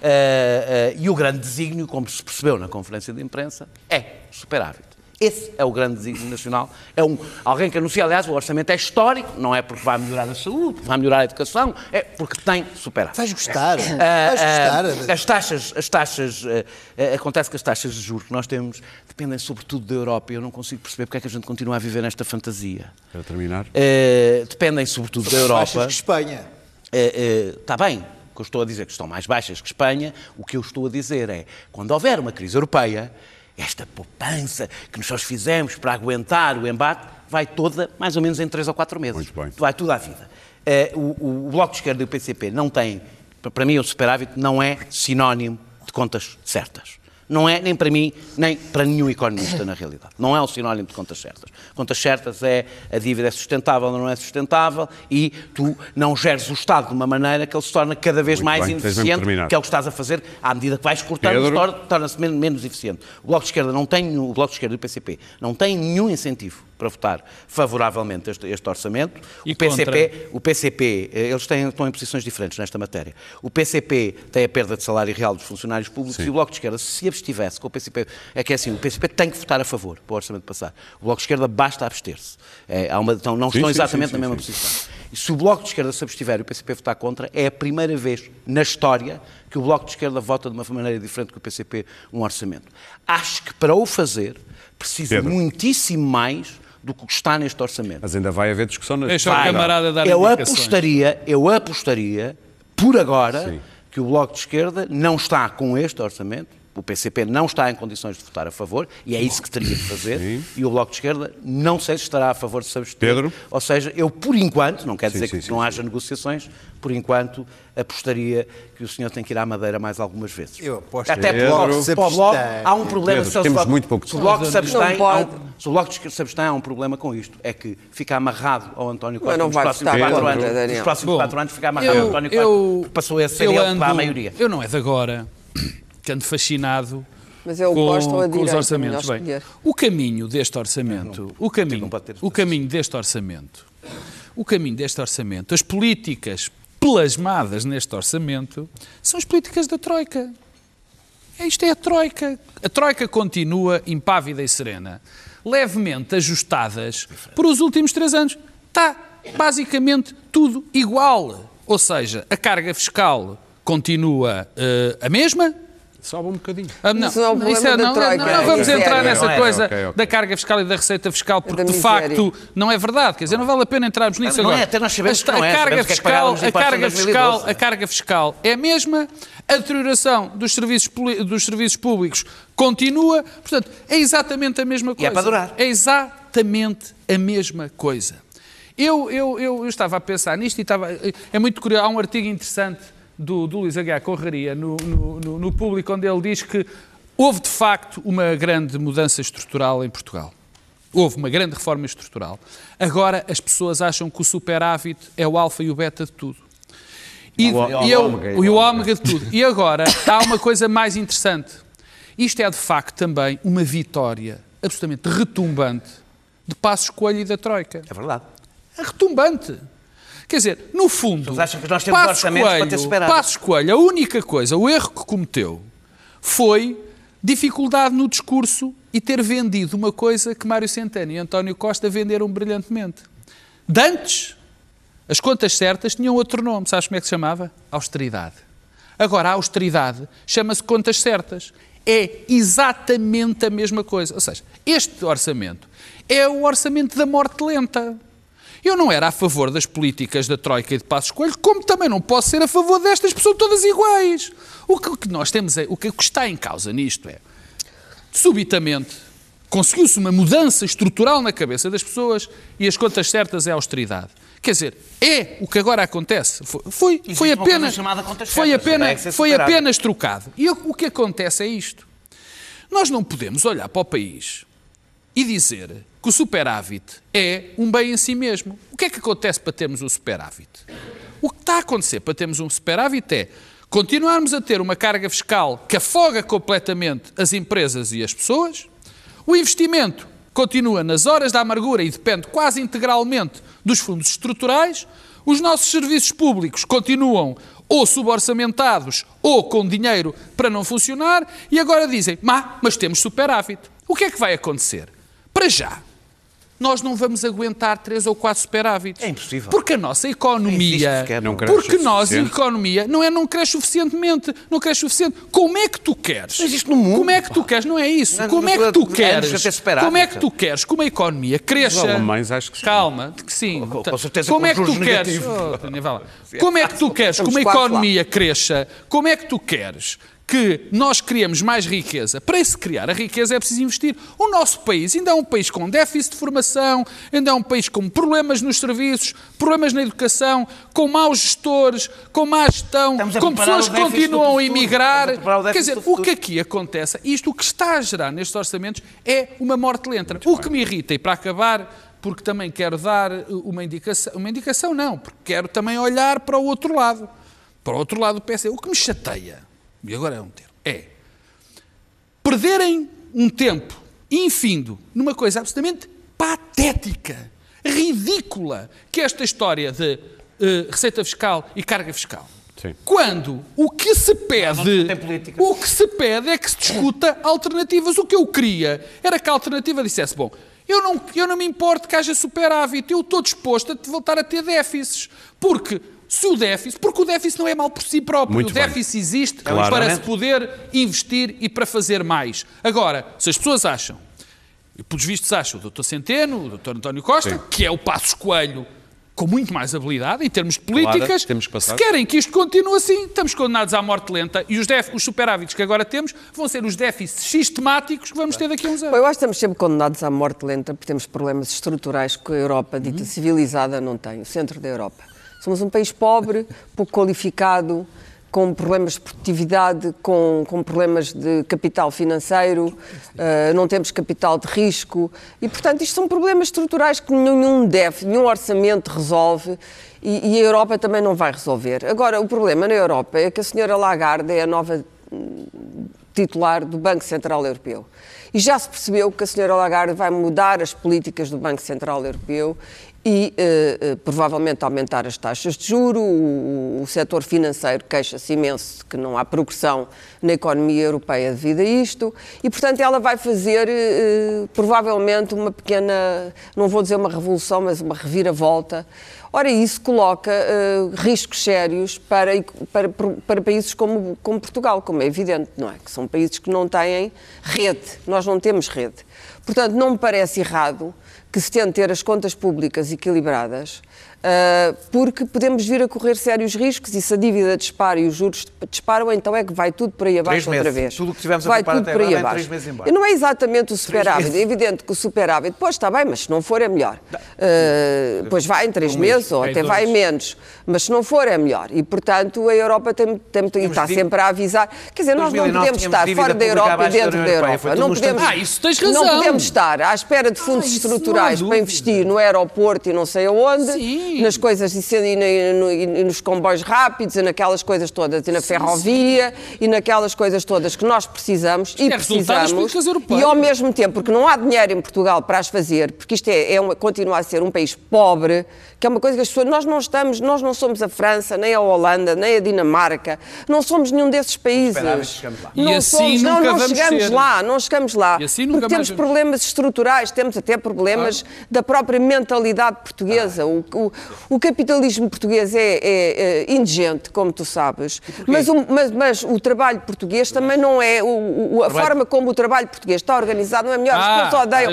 Eh, eh, e o grande desígnio, como se percebeu na conferência de imprensa, é superávit. Esse é o grande desígnio nacional. É um, alguém que anuncia, aliás, o orçamento é histórico, não é porque vai melhorar a saúde, vai melhorar a educação, é porque tem superávit. Vais gostar. Ah, Vais gostar. as taxas, as taxas ah, acontece que as taxas de juros que nós temos dependem sobretudo da Europa e eu não consigo perceber porque é que a gente continua a viver nesta fantasia. Para terminar. Dependem sobretudo da Europa. que Espanha. Está bem, que eu estou a dizer é que estão mais baixas que Espanha, o que eu estou a dizer é, quando houver uma crise europeia, esta poupança que nós fizemos para aguentar o embate vai toda mais ou menos em 3 ou 4 meses. Muito bem. Vai tudo à vida. Eh, o, o- o Bloco de Esquerda e o PCP não têm, para mim o superávit não é sinónimo de contas certas. Não é nem para mim, nem para nenhum economista, na realidade. Não é um sinónimo de contas certas. Contas certas é a dívida é sustentável ou não é sustentável e tu não geres o Estado de uma maneira que ele se torna cada vez Muito mais bem, ineficiente, que é o que estás a fazer à medida que vais cortando, torna-se men- menos eficiente. O Bloco de Esquerda não tem, o Bloco de Esquerda e o PCP não têm nenhum incentivo para votar favoravelmente este, este orçamento. E o PCP, o PCP, eh, eles têm, estão em posições diferentes nesta matéria. O PCP tem a perda de salário real dos funcionários públicos e o Bloco de Esquerda, se se abstivesse com o PCP, é que é assim, o PCP tem que votar a favor para o orçamento passar. O Bloco de Esquerda basta abster-se. É, há uma, então, não Sim, estão sim, exatamente sim, sim, na mesma sim. posição. E se o Bloco de Esquerda se abstiver e o PCP votar contra, é a primeira vez na história que o Bloco de Esquerda vota de uma maneira diferente que o PCP um orçamento. Acho que para o fazer precisa Pedro. muitíssimo mais do que está neste orçamento. Mas ainda vai haver discussão na Deixa o camarada dar eu apostaria, eu apostaria, por agora, Sim. que o Bloco de Esquerda não está com este orçamento, o PCP não está em condições de votar a favor, e é isso que teria de fazer, Sim. e o Bloco de Esquerda não sei se estará a favor de se abster. Pedro? Ou seja, eu, por enquanto, não quer Sim, dizer sim, que sim, não sim. haja negociações, por enquanto, apostaria que o senhor tem que ir à Madeira mais algumas vezes. Eu aposto Até que Pedro para o se Bloco abstém. há um problema Pedro, temos se- muito pouco se o Bloco se abstém, há um- se o Bloco de Esquerda se abstém, há um problema com isto. É que fica amarrado ao António Costa não nos vai próximos quatro anos. Nos próximos quatro anos fica amarrado ao eu, António Costa, que passou a ser ele que dá a maioria. Eu não é de agora que ando fascinado Mas eu com, gosto com os orçamentos. Bem, escolher. o caminho deste orçamento, o caminho, não pode ter o caminho deste orçamento, o caminho deste orçamento, as políticas plasmadas neste orçamento são as políticas da Troika. É, Isto é a Troika. A Troika continua impávida e serena, levemente ajustadas por os últimos três anos. Está basicamente tudo igual. Ou seja, a carga fiscal continua eh, a mesma, Sobe um bocadinho. ah, não, Isso não é isso é- da não, não, é não vamos miséria. entrar nessa Não é, coisa ok, ok. da carga fiscal e da receita fiscal, porque de facto não é verdade. Quer dizer, não vale a pena entrarmos nisso Não é, agora. até nós sabemos é, a carga é fiscal, a carga 2012. fiscal, a carga fiscal é a mesma, a deterioração dos serviços, dos serviços públicos continua, portanto, é exatamente a mesma E coisa. é para durar. É exatamente a mesma coisa. Eu, eu, eu, eu estava a pensar nisto e estava. É muito curioso. Há um artigo interessante do, do Luís Aguiar Correria no, no, no, público onde ele diz que houve de facto uma grande mudança estrutural em Portugal. Houve uma grande reforma estrutural. Agora as pessoas acham que o superávit é o alfa e o beta de tudo. E, O- e eu- ômega, e o ômega de tudo. E agora há uma coisa mais interessante. Isto é de facto também uma vitória absolutamente retumbante de Passos Coelho e da Troika. É verdade. É retumbante. Quer dizer, no fundo, acham que nós temos Passos orçamentos para ter Coelho, superávit. Passos Coelho, a única coisa, o erro que cometeu foi dificuldade no discurso e ter vendido uma coisa que Mário Centeno e António Costa venderam brilhantemente. De antes, As contas certas tinham outro nome, sabes como é que se chamava? Austeridade. Agora, a austeridade chama-se contas certas. É exatamente a mesma coisa. Ou seja, este orçamento é o orçamento da morte lenta. Eu não era a favor das políticas da Troika e de Passos Coelho, como também não posso ser a favor destas, porque são todas iguais. O que, nós temos é, o que, está em causa nisto é, subitamente, conseguiu-se uma mudança estrutural na cabeça das pessoas e as contas certas é a austeridade. Quer dizer, é o que agora acontece. Foi, foi, apenas, foi apenas, que ser foi apenas trocado. E o que acontece é isto. Nós não podemos olhar para o país e dizer que o superávit é um bem em si mesmo. O que é que acontece para termos o superávit? O que está a acontecer para termos um superávit é continuarmos a ter uma carga fiscal que afoga completamente as empresas e as pessoas, o investimento continua nas horas da amargura e depende quase integralmente dos fundos estruturais, os nossos serviços públicos continuam ou suborçamentados ou com dinheiro para não funcionar e agora dizem, "Má, mas temos superávit. O que é que vai acontecer? Para já, nós não vamos aguentar três ou quatro superávites. É impossível. Porque a nossa economia. Não porque nós, a economia, não é não cresce suficientemente. Não cresce suficiente. Como é que tu queres? Não existe no mundo, Como é que tu queres? Não é isso. Não, Como é que tu queres? Como é que tu queres que uma economia cresça? Os alemães acho que sim. Calma, de que sim. Com- com certeza Como com é que tu queres? Oh. Como é que tu queres que uma economia cresça? Como é que tu queres que nós criemos mais riqueza? Para se criar a riqueza é preciso investir. O nosso país ainda é um país com déficit de formação, ainda é um país com problemas nos serviços, problemas na educação, com maus gestores, com má gestão, com pessoas que continuam a emigrar. A Quer dizer, o que aqui acontece, isto o que está a gerar nestes orçamentos é uma morte lenta. O que me irrita, e para acabar, porque também quero dar uh, uma indicação, uma indicação não, porque quero também olhar para o outro lado, para o outro lado do PSD. O que me chateia, e agora é um termo, é perderem um tempo infindo numa coisa absolutamente patética, ridícula, que é esta história de eh, receita fiscal e carga fiscal. Sim. Quando o que se pede, o que se pede é que se discuta alternativas. O que eu queria era que a alternativa dissesse, bom, eu não, eu não me importo que haja superávit, eu estou disposto a voltar a ter déficits. Porque se o déficit, porque o déficit não é mal por si próprio, Muito o bem. déficit existe Claramente. para se poder investir e para fazer mais. Agora, se as pessoas acham, e pelos vistos acham o Dr. Centeno, o Dr. António Costa, Sim. que é o Passos Coelho com muito mais habilidade em termos de políticas, temos que se querem que isto continue assim, estamos condenados à morte lenta e os, déf- os superávites que agora temos vão ser os déficits sistemáticos que vamos ter daqui a uns Bom, anos. eu acho que estamos sempre condenados à morte lenta porque temos problemas estruturais que a Europa, dita civilizada, não tem. O centro da Europa. Somos um país pobre, pouco qualificado, com problemas de produtividade, com, com problemas de capital financeiro, eh, não temos capital de risco e, portanto, isto são problemas estruturais que nenhum déficit, nenhum orçamento resolve e, e a Europa também não vai resolver. Agora, o problema na Europa é que a senhora Lagarde é a nova titular do Banco Central Europeu. E já se percebeu que a senhora Lagarde vai mudar as políticas do Banco Central Europeu e eh, provavelmente aumentar as taxas de juro. O, o setor financeiro queixa-se imenso que não há progressão na economia europeia devido a isto e, portanto, ela vai fazer eh, provavelmente uma pequena, não vou dizer uma revolução, mas uma reviravolta. Ora, isso coloca eh, riscos sérios para, para, para países como, como Portugal, como é evidente, não é? Que são países que não têm rede. Nós não temos rede. Portanto, não me parece errado que se tente ter as contas públicas equilibradas, porque podemos vir a correr sérios riscos e se a dívida dispara e os juros disparam, então é que vai tudo por aí abaixo meses. outra vez. Tudo o que tivemos a vai preparar tudo até por aí agora vem abaixo. três meses embora. E não é exatamente o superávit. É evidente que o superávit, pois está bem, mas se não for é melhor. Ah, pois vai em três meses ou em até dois. vai em menos. Mas se não for é melhor. E, portanto, a Europa tem, tem, tem, está dívida- sempre a avisar. Quer dizer, nós não 2009 podemos estar fora da Europa e da dentro da Europeia. Europa. Não podemos, Ah, isso tens não razão. podemos estar à espera de fundos Ah, estruturais não para investir no aeroporto e não sei aonde, Sim. Nas coisas e, e no- e nos comboios rápidos e naquelas coisas todas, e na ferrovia e naquelas coisas todas que nós precisamos e é precisamos. E ao mesmo tempo, porque não há dinheiro em Portugal para as fazer, porque isto é, é uma- continua a ser um país pobre, que é uma coisa que as pessoas. Nós não estamos, nós não somos a França, nem a Holanda, nem a Dinamarca, não somos nenhum desses países. E Não assim somos, não, não chegamos ser. lá, não chegamos lá. E assim porque temos problemas estruturais, temos até problemas da própria mentalidade portuguesa. O, o- O capitalismo português é, é, é indigente, como tu sabes, mas o, mas, mas o trabalho português também não é. O, o- a forma como o trabalho português está organizado não é melhor. As Ah, pessoas odeiam.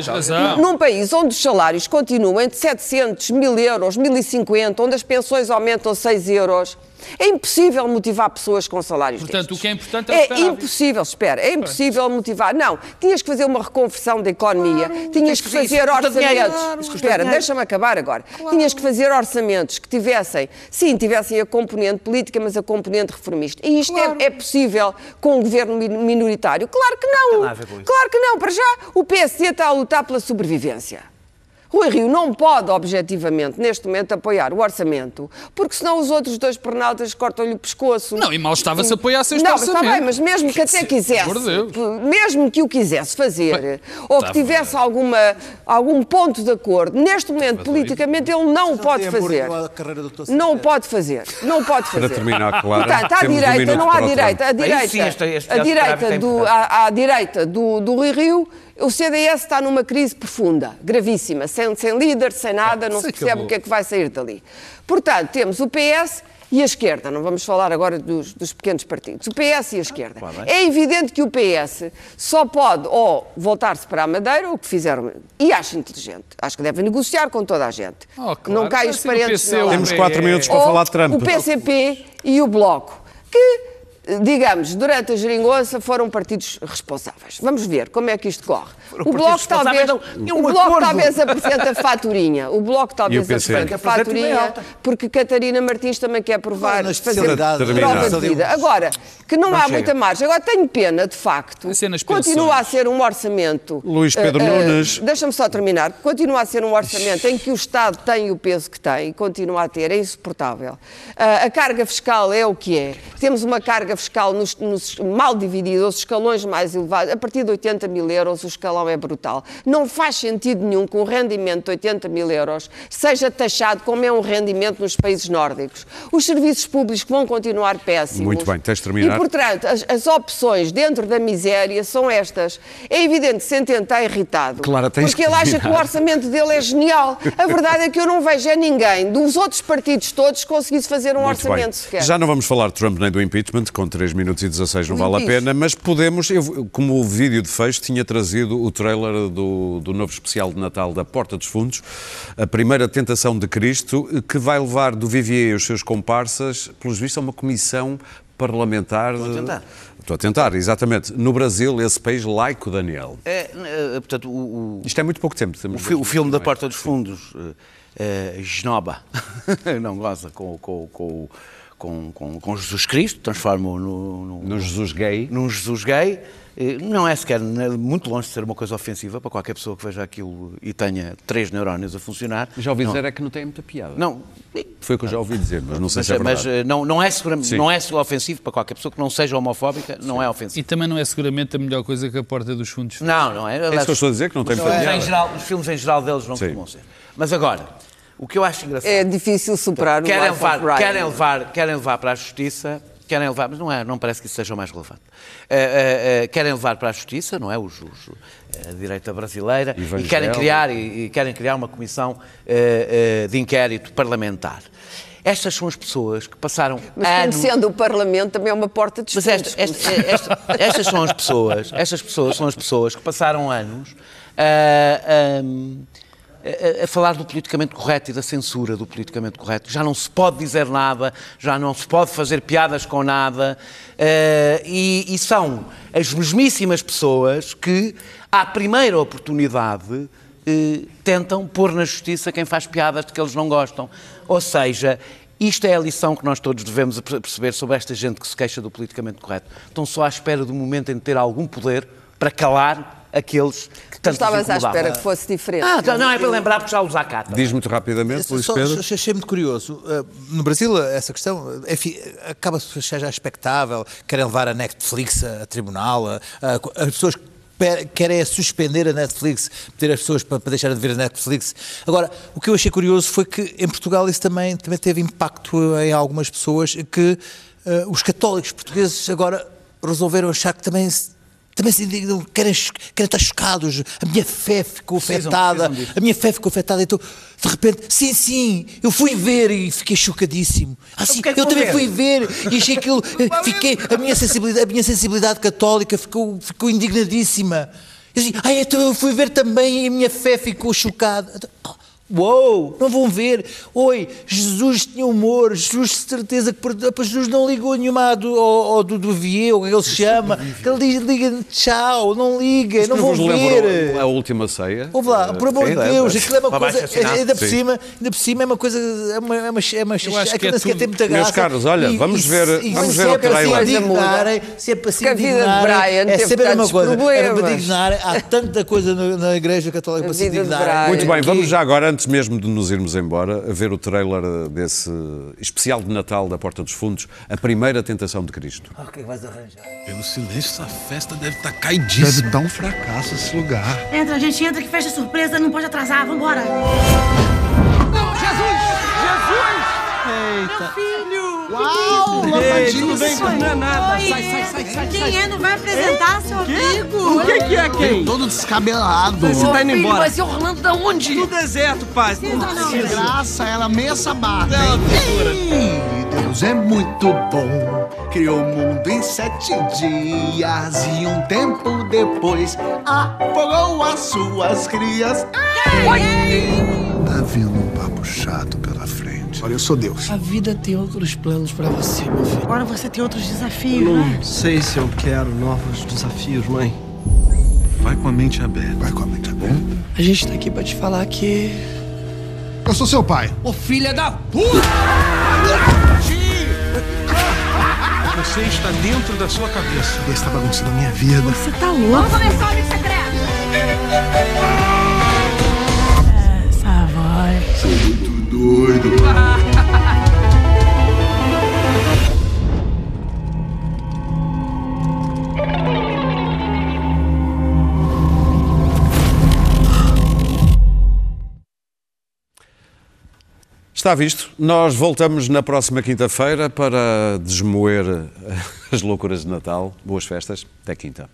Num país onde os salários continuam entre 700, 1000 euros, 1050, onde as pensões aumentam 6 euros. É impossível motivar pessoas com salários Portanto, destes. o que é importante é o É impossível, espera, é impossível motivar. Não, tinhas que fazer uma reconversão da economia, tinhas que que fazer- orçamentos. Claro, Espera, deixa-me acabar agora. Tinhas que fazer orçamentos que tivessem, sim, tivessem a componente política, mas a componente reformista. E isto é- é, possível com um governo min- minoritário? Claro que não. Claro que não. Para já, o PSD está a lutar pela sobrevivência. Rui Rio não pode, objetivamente, neste momento, apoiar o orçamento, porque senão os outros dois pernaltas cortam-lhe o pescoço. Não, e mal estava se apoiasse este Não, está orçamento. bem, mas mesmo que até quisesse, mesmo que o quisesse fazer, ou que tá tivesse alguma, algum ponto de acordo, neste momento, politicamente, ele não o pode fazer. à. Não pode fazer. Não o pode fazer. Para terminar, Clara, Portanto, à um direita, minuto não há direita. A Trump. direita, sim, este- este a direita, do, à, à direita do, do Rui Rio, o CDS está numa crise profunda, gravíssima, sem, sem líder, sem nada, não se percebe acabou. o que é que vai sair dali. Portanto, temos o PS e a esquerda, não vamos falar agora dos, dos pequenos partidos, o PS e a esquerda. É evidente que o PS só pode ou voltar-se para a Madeira, o que fizeram, e acho inteligente, acho que deve negociar com toda a gente. Oh, claro, não cai os parentes. Temos quatro minutos para Ou falar de Trump. O PCP e o Bloco, que, digamos, durante a geringonça foram partidos responsáveis. Vamos ver como é que isto corre. O Bloco talvez, não, tinham o um Bloco acordo. talvez apresente a faturinha. O Bloco talvez PC? apresente a Fazer tudo em faturinha, porque Catarina Martins também quer provar, Na fazer prova de vida. Agora, que não, há chega. muita margem. Agora, tenho pena, de facto, nas continua pensões. a ser um orçamento... Luís Pedro eh, eh, Nunes. Deixa-me só terminar. Continua a ser um orçamento em que o Estado tem o peso que tem continua a ter, é insuportável. Ah, a carga fiscal é o que é. Temos uma carga fiscal nos, nos- mal dividida, os escalões mais elevados. A partir de 80 mil euros, o escalão é brutal. Não faz sentido nenhum que um rendimento de 80 mil euros seja taxado como é um rendimento nos países nórdicos. Os serviços públicos vão continuar péssimos. Muito bem, tens de terminar. E, portanto, as, as opções dentro da miséria são estas. É evidente que Centeno está irritado. Clara, tens porque que ele acha que o orçamento dele é genial. A verdade é que eu não vejo é ninguém dos outros partidos todos conseguisse fazer um Muito bem. orçamento sequer. Já não vamos falar de Trump nem do impeachment, com 3 minutos e 16 não vale a pena, mas podemos, eu, como o vídeo de fecho tinha trazido o trailer do, do novo especial de Natal da Porta dos Fundos, a primeira tentação de Cristo, que vai levar do Vivier e os seus comparsas, pelos vistos, a uma comissão parlamentar. Estou a tentar. Estou a tentar, exatamente. No Brasil, esse país laico, Daniel. É, eh, portanto, o, o- Isto é muito pouco tempo. o, fi- o filme da Porta dos Fundos, eh, eh, Esnoba, não goza com, com, com, com, com, com Jesus Cristo, transforma-o no, no, No Jesus gay. num Jesus gay. Eh, Não é sequer né, muito longe de ser uma coisa ofensiva para qualquer pessoa que veja aquilo e tenha três neurónios a funcionar. Já ouvi Não. dizer é que não tem muita piada. Não, Foi o que eu já ouvi dizer, mas não sei mas, se é mas, verdade. eh, não, não, é seguramente, não é ofensivo para qualquer pessoa que não seja homofóbica, não é ofensivo. E também não é seguramente a melhor coisa que a porta dos fundos. Não, não é. É isso que eu estou a dizer, que não tem Os muita filmes, em piada. geral, os filmes em geral deles não Sim. costumam ser. Mas agora, o que eu acho engraçado. É difícil superar o querem levar, Brian. querem, levar, querem levar para a justiça, querem levar, mas não, é, não parece que isso seja o mais relevante. Eh, eh, eh, querem levar para a justiça, não é? Os, os- a direita brasileira, e querem criar, e, e querem criar uma comissão de inquérito parlamentar. Estas são as pessoas que passaram Mas anos. conhecendo o Parlamento também é uma porta de Mas esta- esta- esta- estas são as pessoas, estas pessoas são as pessoas que passaram anos a, a- a- a falar do politicamente correto e da censura do politicamente correto. Já não se pode dizer nada, já não se pode fazer piadas com nada, eh, e, e são as mesmíssimas pessoas que, à primeira oportunidade, eh, tentam pôr na justiça quem faz piadas de que eles não gostam. Ou seja, isto é a lição que nós todos devemos perce- perceber sobre esta gente que se queixa do politicamente correto. Estão só à espera do momento em ter algum poder para calar aqueles que tanto estavas à espera que fosse diferente. Ah, então não é para lembrar porque já os há cá. também. Diz muito rapidamente, Luís Pedro. só achei muito curioso. Uh, No Brasil, essa questão, enfim, acaba-se achar já expectável. Querem levar a Netflix a, tribunal. a- a- as pessoas pe- querem é suspender a Netflix, meter as pessoas para, para deixar de ver a Netflix. Agora, o que eu achei curioso foi que em Portugal isso também, também teve impacto em algumas pessoas, que uh, os católicos portugueses agora resolveram achar que também se- também se indignam, querem, estar chocados. A minha fé ficou Precisam, afetada. precisam. A minha fé ficou afetada. Então, de repente, sim, sim, eu fui ver e fiquei chocadíssimo. Ah, sim, eu foi também ver? fui ver e achei aquilo. Fiquei, a, minha sensibilidade, a minha sensibilidade católica ficou, ficou indignadíssima. Eu disse, ah, então eu fui ver também e a minha fé ficou chocada. Então, ah, Uou, não vão ver. Oi, Jesus tinha humor, Jesus de certeza que Jesus não ligou nenhuma ao do, ao, ao do, do Vieux, o que ele se chama. Que ele diz, liga tchau, não liga, não Não vão ver. a última ceia? Ouve lá, por amor de. Deus, aquilo é uma coisa. Ainda por, cima, ainda por cima é uma coisa. É uma. É uma, é uma Eu acho que aquilo é nem sequer tudo- tem muita graça. Meus caros, olha, vamos ver- se- vamos se ver é o para se trailer. indignarem, se é para se indignarem, é sempre a mesma coisa. É para indignarem. Há tanta coisa na, Igreja Católica para se indignarem. Muito bem, Que- vamos já agora, antes mesmo de nos irmos embora, ver o trailer desse especial de Natal da Porta dos Fundos, A Primeira Tentação de Cristo. Ah, O que é que vais arranjar? Pelo silêncio, essa festa deve estar caidíssima. Deve dar um fracasso esse lugar. Entra, a gente entra que fecha surpresa, não pode atrasar, vambora. Uau, lombadinho bem Não é nada. Sai, sai, sai, sai. Quem é? Não vai apresentar seu amigo? O que, é quem? todo descabelado. Você tá indo embora. Mas e Orlando da onde? Do deserto, pai. não. Graça, ela meia sabata. Ei, Deus é muito bom. Criou o mundo em sete dias e um tempo depois afogou as suas crias. Tá vindo um papo chato pela frente. Olha, eu sou Deus. A vida tem outros planos pra você, meu filho. Agora você tem outros desafios, né? Não sei se eu quero novos desafios, mãe. Vai com a mente aberta. Vai comer, tá bom? A gente tá aqui pra te falar que. Eu sou seu pai. Ô filha da puta! Você está dentro da sua cabeça. Deus tá bagunçando a minha vida. Você tá louco? Vamos começar o secreto. Doido. Está visto. Nós voltamos na próxima quinta-feira para desmoer as loucuras de Natal. Boas festas. Até quinta.